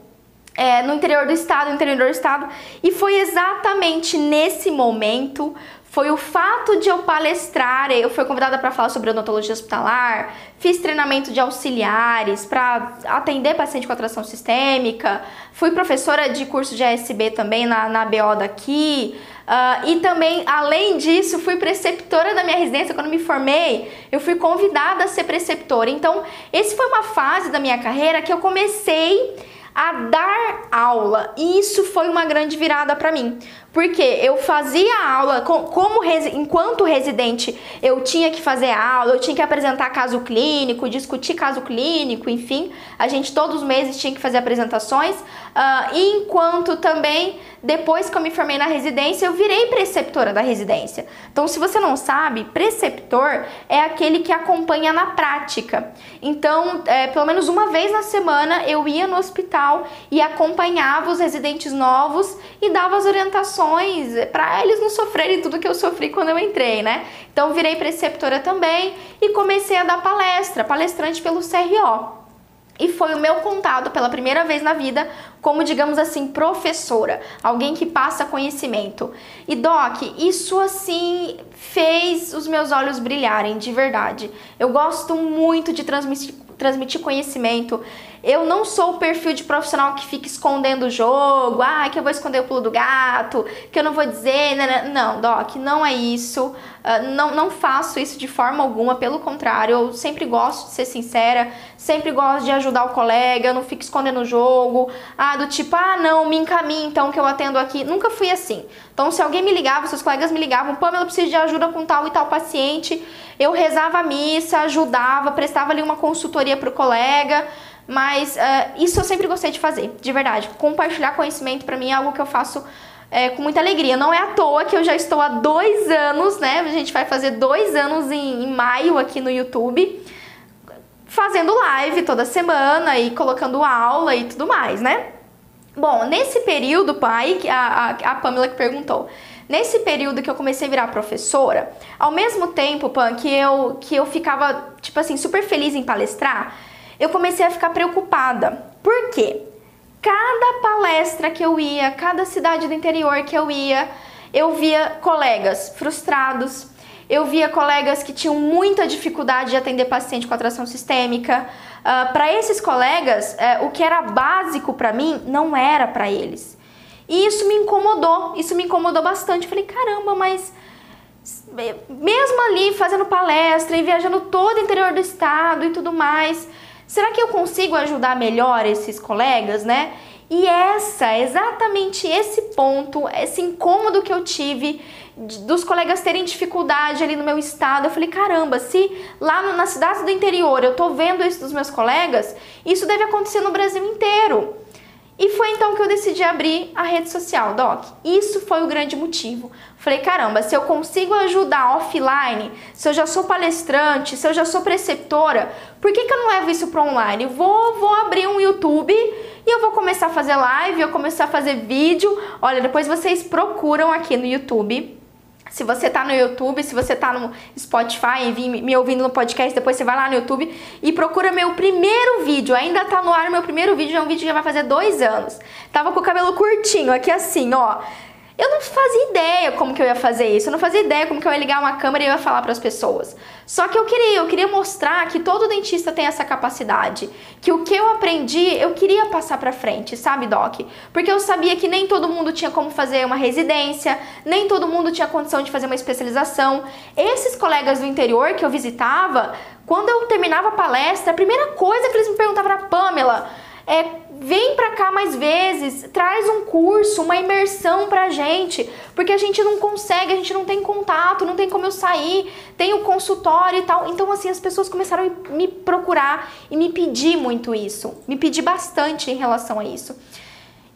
é, no interior do estado, no interior do estado, e foi exatamente nesse momento foi o fato de eu palestrar, eu fui convidada para falar sobre odontologia hospitalar, fiz treinamento de auxiliares para atender paciente com atração sistêmica, fui professora de curso de ASB também na, na BO daqui, uh, e também, além disso, fui preceptora da minha residência quando me formei, eu fui convidada a ser preceptora. Então, esse foi uma fase da minha carreira que eu comecei a dar aula. E isso foi uma grande virada para mim, porque eu fazia aula como enquanto residente, eu tinha que fazer aula, eu tinha que apresentar caso clínico, discutir caso clínico, enfim, a gente todos os meses tinha que fazer apresentações. Uh, enquanto também depois que eu me formei na residência, eu virei preceptora da residência. Então, se você não sabe, preceptor é aquele que acompanha na prática. Então, é, pelo menos uma vez na semana eu ia no hospital e acompanhava os residentes novos e dava as orientações para eles não sofrerem tudo que eu sofri quando eu entrei, né? Então, virei preceptora também e comecei a dar palestra, palestrante pelo CRO e foi o meu contato pela primeira vez na vida como, digamos assim, professora, alguém que passa conhecimento. E Doc, isso assim fez os meus olhos brilharem de verdade. Eu gosto muito de transmitir, transmitir conhecimento. Eu não sou o perfil de profissional que fica escondendo o jogo, ah, que eu vou esconder o pulo do gato, que eu não vou dizer, né, né. não, Doc, não é isso. Uh, não, não faço isso de forma alguma, pelo contrário, eu sempre gosto de ser sincera, sempre gosto de ajudar o colega, eu não fico escondendo o jogo, ah, do tipo, ah, não, me encaminhe então que eu atendo aqui. Nunca fui assim. Então, se alguém me ligava, seus colegas me ligavam, Pamela, preciso de ajuda com tal e tal paciente, eu rezava a missa, ajudava, prestava ali uma consultoria para o colega. Mas uh, isso eu sempre gostei de fazer, de verdade. Compartilhar conhecimento para mim é algo que eu faço é, com muita alegria. Não é à toa que eu já estou há dois anos, né? A gente vai fazer dois anos em, em maio aqui no YouTube, fazendo live toda semana e colocando aula e tudo mais, né? Bom, nesse período, pai, a, a, a Pamela que perguntou. Nesse período que eu comecei a virar professora, ao mesmo tempo, Pan, que eu, que eu ficava, tipo assim, super feliz em palestrar, eu comecei a ficar preocupada. Por quê? Cada palestra que eu ia, cada cidade do interior que eu ia, eu via colegas frustrados, eu via colegas que tinham muita dificuldade de atender paciente com atração sistêmica. Uh, ah, para esses colegas, uh, o que era básico para mim não era para eles. E isso me incomodou, isso me incomodou bastante. Falei, caramba, mas mesmo ali fazendo palestra e viajando todo o interior do estado e tudo mais, Será que eu consigo ajudar melhor esses colegas, né? E essa, exatamente esse ponto, esse incômodo que eu tive dos colegas terem dificuldade ali no meu estado, eu falei, caramba, se lá no, na cidade do interior eu tô vendo isso dos meus colegas, isso deve acontecer no Brasil inteiro. E foi então que eu decidi abrir a rede social, Doc. Isso foi o grande motivo. Falei, caramba, se eu consigo ajudar offline, se eu já sou palestrante, se eu já sou preceptora, por que, que eu não levo isso para online? Vou, vou abrir um YouTube e eu vou começar a fazer live, eu começar a fazer vídeo. Olha, depois vocês procuram aqui no YouTube se você tá no YouTube, se você tá no Spotify, enfim, me ouvindo no podcast, depois você vai lá no YouTube e procura meu primeiro vídeo. Ainda tá no ar meu primeiro vídeo, é um vídeo que vai fazer dois anos. Tava com o cabelo curtinho, aqui assim, ó. Eu não fazia ideia como que eu ia fazer isso, eu não fazia ideia como que eu ia ligar uma câmera e ia falar para as pessoas. Só que eu queria, eu queria mostrar que todo dentista tem essa capacidade, que o que eu aprendi, eu queria passar para frente, sabe, doc? Porque eu sabia que nem todo mundo tinha como fazer uma residência, nem todo mundo tinha condição de fazer uma especialização. Esses colegas do interior que eu visitava, quando eu terminava a palestra, a primeira coisa que eles me perguntavam era Pamela, é, vem para cá mais vezes, traz um curso, uma imersão pra gente, porque a gente não consegue, a gente não tem contato, não tem como eu sair, tem o consultório e tal. Então, assim, as pessoas começaram a me procurar e me pedir muito isso, me pedir bastante em relação a isso.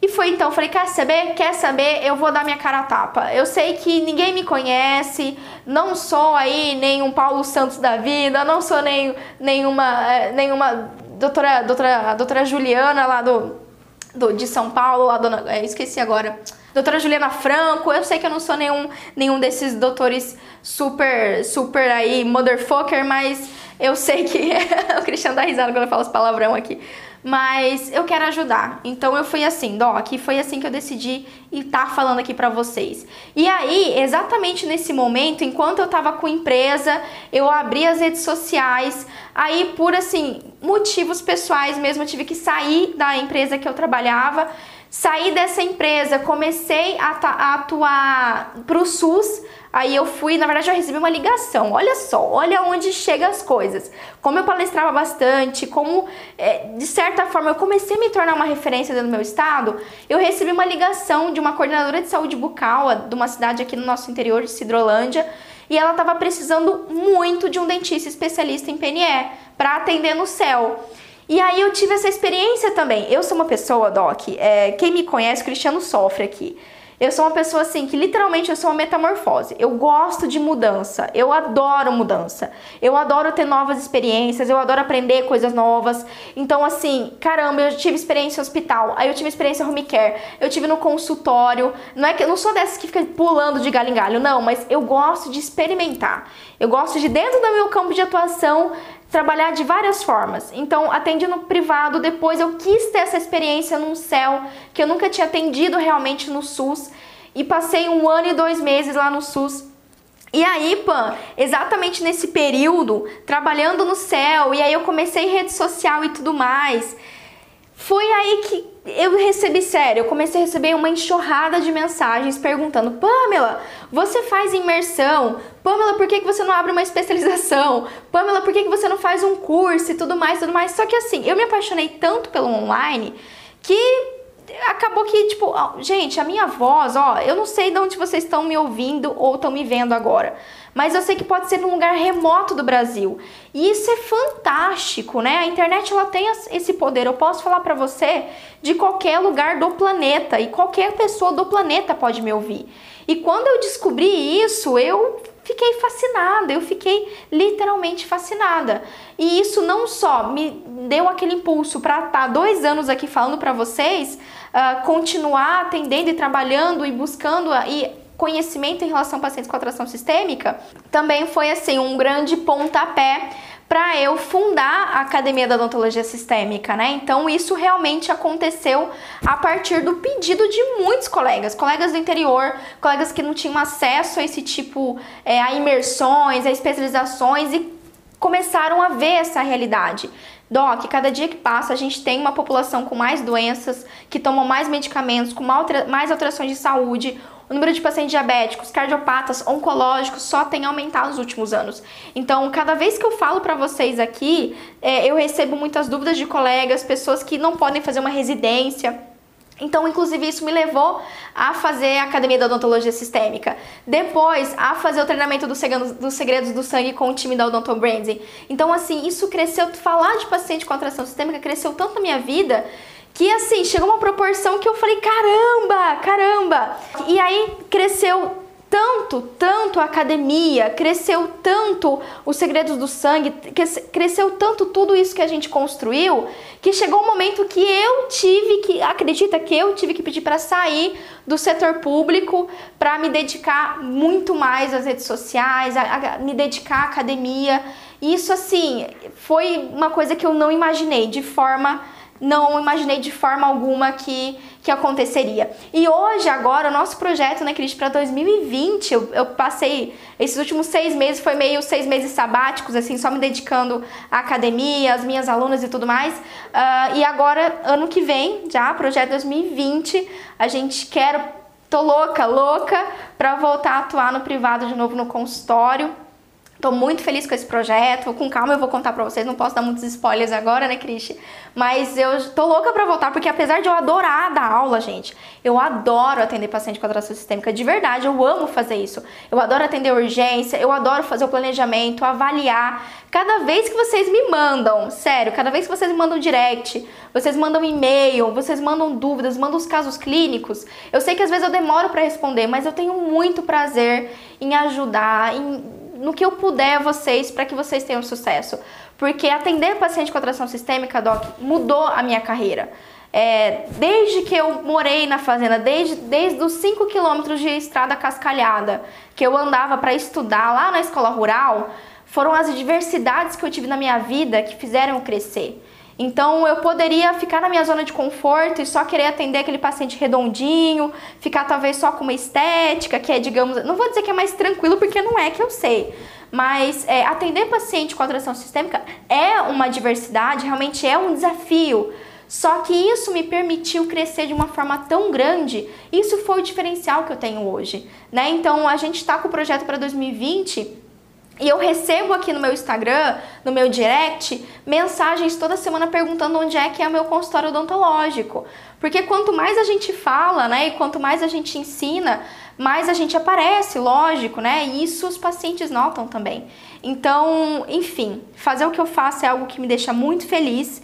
E foi então, falei, quer saber? Quer saber? Eu vou dar minha cara a tapa. Eu sei que ninguém me conhece, não sou aí nenhum Paulo Santos da vida, não sou nem, nenhuma, é, nenhuma doutora, doutora, doutora Juliana lá do, do, de São Paulo, lá, dona, é, esqueci agora. Doutora Juliana Franco, eu sei que eu não sou nenhum, nenhum desses doutores super, super aí, motherfucker, mas eu sei que. o Cristiano dá risada quando eu falo esse palavrão aqui mas eu quero ajudar. Então eu fui assim, Doc, foi assim que eu decidi e tá falando aqui para vocês. E aí, exatamente nesse momento, enquanto eu tava com empresa, eu abri as redes sociais, aí por assim, motivos pessoais mesmo, eu tive que sair da empresa que eu trabalhava, saí dessa empresa, comecei a, a atuar pro SUS, Aí eu fui, na verdade eu recebi uma ligação. Olha só, olha onde chegam as coisas. Como eu palestrava bastante, como é, de certa forma eu comecei a me tornar uma referência dentro do meu estado, eu recebi uma ligação de uma coordenadora de saúde bucal de uma cidade aqui no nosso interior, de Cidrolândia, e ela estava precisando muito de um dentista especialista em PNE para atender no céu. E aí eu tive essa experiência também. Eu sou uma pessoa, Doc, é, quem me conhece, Cristiano sofre aqui. Eu sou uma pessoa assim que literalmente eu sou uma metamorfose. Eu gosto de mudança. Eu adoro mudança. Eu adoro ter novas experiências, eu adoro aprender coisas novas. Então assim, caramba, eu tive experiência em hospital, aí eu tive experiência home care, eu tive no consultório. Não é que eu não sou dessas que fica pulando de galho em galho, não, mas eu gosto de experimentar. Eu gosto de dentro do meu campo de atuação trabalhar de várias formas. Então, atendi no privado, depois eu quis ter essa experiência num céu que eu nunca tinha atendido realmente no SUS e passei um ano e dois meses lá no SUS. E aí, Pan, exatamente nesse período, trabalhando no céu, e aí eu comecei rede social e tudo mais. foi aí que eu recebi sério, eu comecei a receber uma enxurrada de mensagens perguntando: Pamela, você faz imersão? Pamela, por que, que você não abre uma especialização? Pamela, por que, que você não faz um curso e tudo mais, tudo mais? Só que assim, eu me apaixonei tanto pelo online que acabou que, tipo, gente, a minha voz, ó, eu não sei de onde vocês estão me ouvindo ou estão me vendo agora, mas eu sei que pode ser num lugar remoto do Brasil. E isso é fantástico, né? A internet ela tem esse poder. Eu posso falar para você de qualquer lugar do planeta e qualquer pessoa do planeta pode me ouvir. E quando eu descobri isso, eu fiquei fascinada, eu fiquei literalmente fascinada. E isso não só me deu aquele impulso para estar tá dois anos aqui falando para vocês, uh, continuar atendendo e trabalhando e buscando e conhecimento em relação a pacientes com atração sistêmica, também foi assim um grande pontapé para eu fundar a Academia da Odontologia Sistêmica, né? Então isso realmente aconteceu a partir do pedido de muitos colegas, colegas do interior, colegas que não tinham acesso a esse tipo, é, a imersões, a especializações e começaram a ver essa realidade. Doc, cada dia que passa a gente tem uma população com mais doenças, que tomam mais medicamentos, com mais alterações de saúde. O número de pacientes diabéticos, cardiopatas, oncológicos só tem aumentado nos últimos anos. Então, cada vez que eu falo para vocês aqui, é, eu recebo muitas dúvidas de colegas, pessoas que não podem fazer uma residência. Então, inclusive, isso me levou a fazer a Academia da Odontologia Sistêmica. Depois, a fazer o treinamento dos segredos, dos segredos do sangue com o time da Odonto Branding. Então, assim, isso cresceu. Falar de paciente com atração sistêmica cresceu tanto na minha vida que assim, chegou uma proporção que eu falei, caramba, caramba. E aí cresceu tanto, tanto a academia, cresceu tanto os segredos do sangue, cresceu tanto tudo isso que a gente construiu, que chegou um momento que eu tive que, acredita que eu tive que pedir para sair do setor público para me dedicar muito mais às redes sociais, a, a, me dedicar à academia. Isso assim, foi uma coisa que eu não imaginei de forma não imaginei de forma alguma que, que aconteceria. E hoje, agora, o nosso projeto, né, Cris, para 2020, eu, eu, passei esses últimos seis meses, foi meio seis meses sabáticos, assim, só me dedicando à academia, às minhas alunas e tudo mais. Uh, e agora, ano que vem, já, projeto 2020, a gente quer, tô louca, louca, para voltar a atuar no privado de novo no consultório. Tô muito feliz com esse projeto. Com calma eu vou contar pra vocês. Não posso dar muitos spoilers agora, né, Cristi? Mas eu tô louca pra voltar, porque apesar de eu adorar dar aula, gente, eu adoro atender paciente com atração sistêmica. De verdade, eu amo fazer isso. Eu adoro atender urgência, eu adoro fazer o planejamento, avaliar. Cada vez que vocês me mandam, sério, cada vez que vocês me mandam direct, vocês mandam e-mail, vocês mandam dúvidas, mandam os casos clínicos, eu sei que às vezes eu demoro para responder, mas eu tenho muito prazer em ajudar, em no que eu puder a vocês para que vocês tenham sucesso. Porque atender paciente com atração sistêmica, Doc, mudou a minha carreira. É, desde que eu morei na fazenda, desde, desde os 5 quilômetros de estrada cascalhada que eu andava para estudar lá na escola rural, foram as diversidades que eu tive na minha vida que fizeram crescer. Então eu poderia ficar na minha zona de conforto e só querer atender aquele paciente redondinho, ficar talvez só com uma estética que é, digamos, não vou dizer que é mais tranquilo porque não é que eu sei, mas é, atender paciente com atração sistêmica é uma diversidade, realmente é um desafio. Só que isso me permitiu crescer de uma forma tão grande. Isso foi o diferencial que eu tenho hoje, né? Então a gente está com o projeto para 2020 e eu recebo aqui no meu Instagram, no meu direct, mensagens toda semana perguntando onde é que é o meu consultório odontológico. Porque quanto mais a gente fala, né, e quanto mais a gente ensina, mais a gente aparece, lógico, né? E isso os pacientes notam também. Então, enfim, fazer o que eu faço é algo que me deixa muito feliz.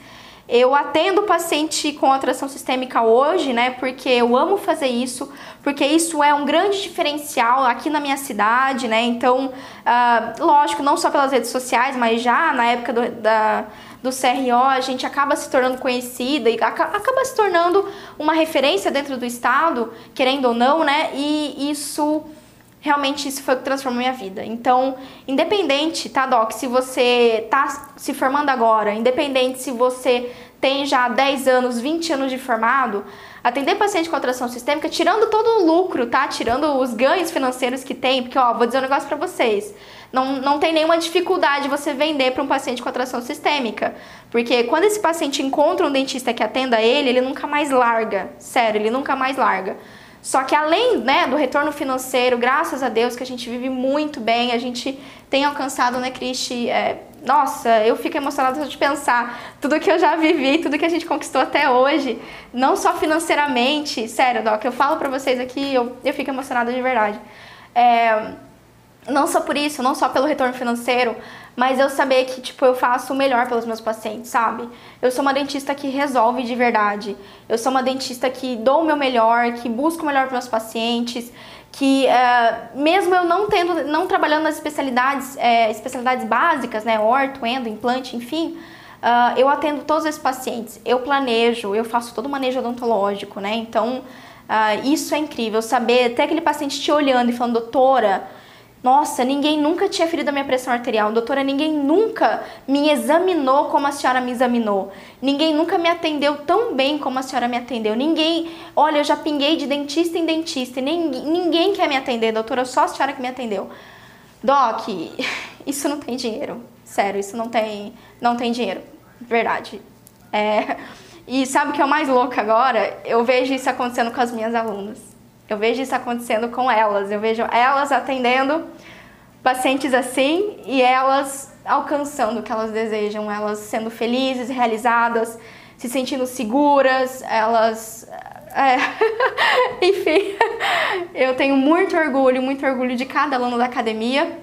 Eu atendo paciente com atração sistêmica hoje, né? Porque eu amo fazer isso, porque isso é um grande diferencial aqui na minha cidade, né? Então, uh, lógico, não só pelas redes sociais, mas já na época do, da, do CRO, a gente acaba se tornando conhecida e acaba se tornando uma referência dentro do estado, querendo ou não, né? E isso realmente isso foi o que transformou minha vida. Então, independente, tá, Doc, se você tá se formando agora, independente se você tem já 10 anos, 20 anos de formado, atender paciente com atração sistêmica, tirando todo o lucro, tá? Tirando os ganhos financeiros que tem, porque, ó, vou dizer um negócio pra vocês. não, não tem nenhuma dificuldade você vender para um paciente com atração sistêmica. Porque quando esse paciente encontra um dentista que atenda ele, ele nunca mais larga. Sério, ele nunca mais larga. Só que além né, do retorno financeiro, graças a Deus que a gente vive muito bem, a gente tem alcançado, né, Cristi? É, nossa, eu fico emocionada de pensar tudo que eu já vivi, tudo que a gente conquistou até hoje, não só financeiramente, sério, Doc, eu falo pra vocês aqui, eu, eu fico emocionada de verdade. É, não só por isso, não só pelo retorno financeiro, mas eu saber que, tipo, eu faço o melhor pelos meus pacientes, sabe? Eu sou uma dentista que resolve de verdade. Eu sou uma dentista que dou o meu melhor, que busco o melhor para meus pacientes, que é, mesmo eu não tendo, não trabalhando nas especialidades, é, especialidades básicas, né, orto, endo, implante, enfim, uh, eu atendo todos esses pacientes. Eu planejo, eu faço todo o manejo odontológico, né? Então, uh, isso é incrível, saber até aquele paciente te olhando e falando, doutora, nossa, ninguém nunca tinha ferido a minha pressão arterial. Doutora, ninguém nunca me examinou como a senhora me examinou. Ninguém nunca me atendeu tão bem como a senhora me atendeu. Ninguém, olha, eu já pinguei de dentista em dentista e ninguém quer me atender, doutora, só a senhora que me atendeu. Doc, isso não tem dinheiro. Sério, isso não tem, não tem dinheiro. Verdade. É, e sabe o que é o mais louco agora? Eu vejo isso acontecendo com as minhas alunas. Eu vejo isso acontecendo com elas. Eu vejo elas atendendo pacientes assim e elas alcançando o que elas desejam, elas sendo felizes, realizadas, se sentindo seguras, elas. É, enfim, eu tenho muito orgulho, muito orgulho de cada aluno da academia.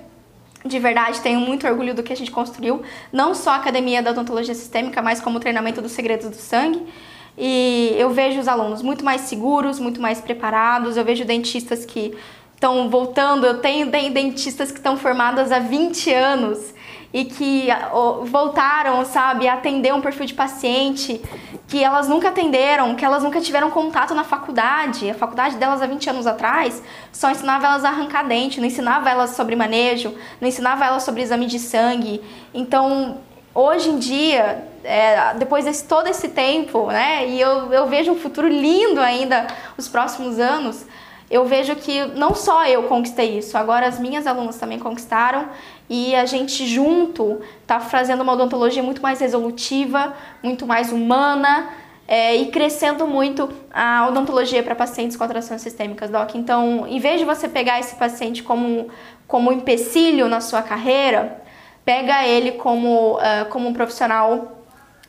De verdade, tenho muito orgulho do que a gente construiu, não só a academia da odontologia sistêmica, mas como o treinamento dos segredos do sangue. E eu vejo os alunos muito mais seguros, muito mais preparados. Eu vejo dentistas que estão voltando. Eu tenho dentistas que estão formadas há 20 anos e que voltaram, sabe, a atender um perfil de paciente que elas nunca atenderam, que elas nunca tiveram contato na faculdade. A faculdade delas há 20 anos atrás só ensinava elas a arrancar dente, não ensinava elas sobre manejo, não ensinava elas sobre exame de sangue. Então, hoje em dia, é, depois de todo esse tempo, né, e eu, eu vejo um futuro lindo ainda os próximos anos, eu vejo que não só eu conquistei isso, agora as minhas alunas também conquistaram e a gente junto está fazendo uma odontologia muito mais resolutiva, muito mais humana é, e crescendo muito a odontologia para pacientes com atrações sistêmicas, Doc. Então, em vez de você pegar esse paciente como, como um empecilho na sua carreira, pega ele como, uh, como um profissional,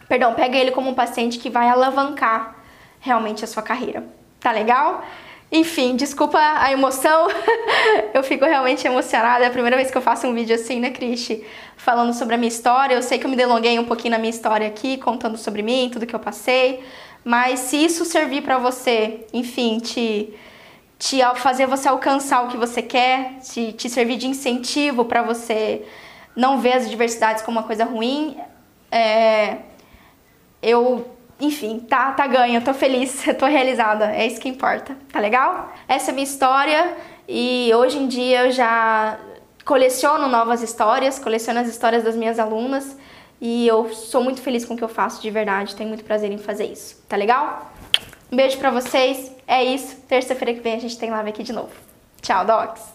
perdão, pega ele como um paciente que vai alavancar realmente a sua carreira. Tá legal? Enfim, desculpa a emoção, eu fico realmente emocionada. É a primeira vez que eu faço um vídeo assim, né, Cristi? Falando sobre a minha história. Eu sei que eu me delonguei um pouquinho na minha história aqui, contando sobre mim, tudo que eu passei. Mas se isso servir para você, enfim, te, te fazer você alcançar o que você quer, te, te servir de incentivo para você não ver as diversidades como uma coisa ruim, é, eu, enfim, tá, tá ganho, tô feliz, tô realizada, é isso que importa, tá legal? Essa é a minha história e hoje em dia eu já coleciono novas histórias, coleciono as histórias das minhas alunas e eu sou muito feliz com o que eu faço de verdade, tenho muito prazer em fazer isso, tá legal? Um beijo pra vocês, é isso, terça-feira que vem a gente tem live aqui de novo. Tchau, Docs!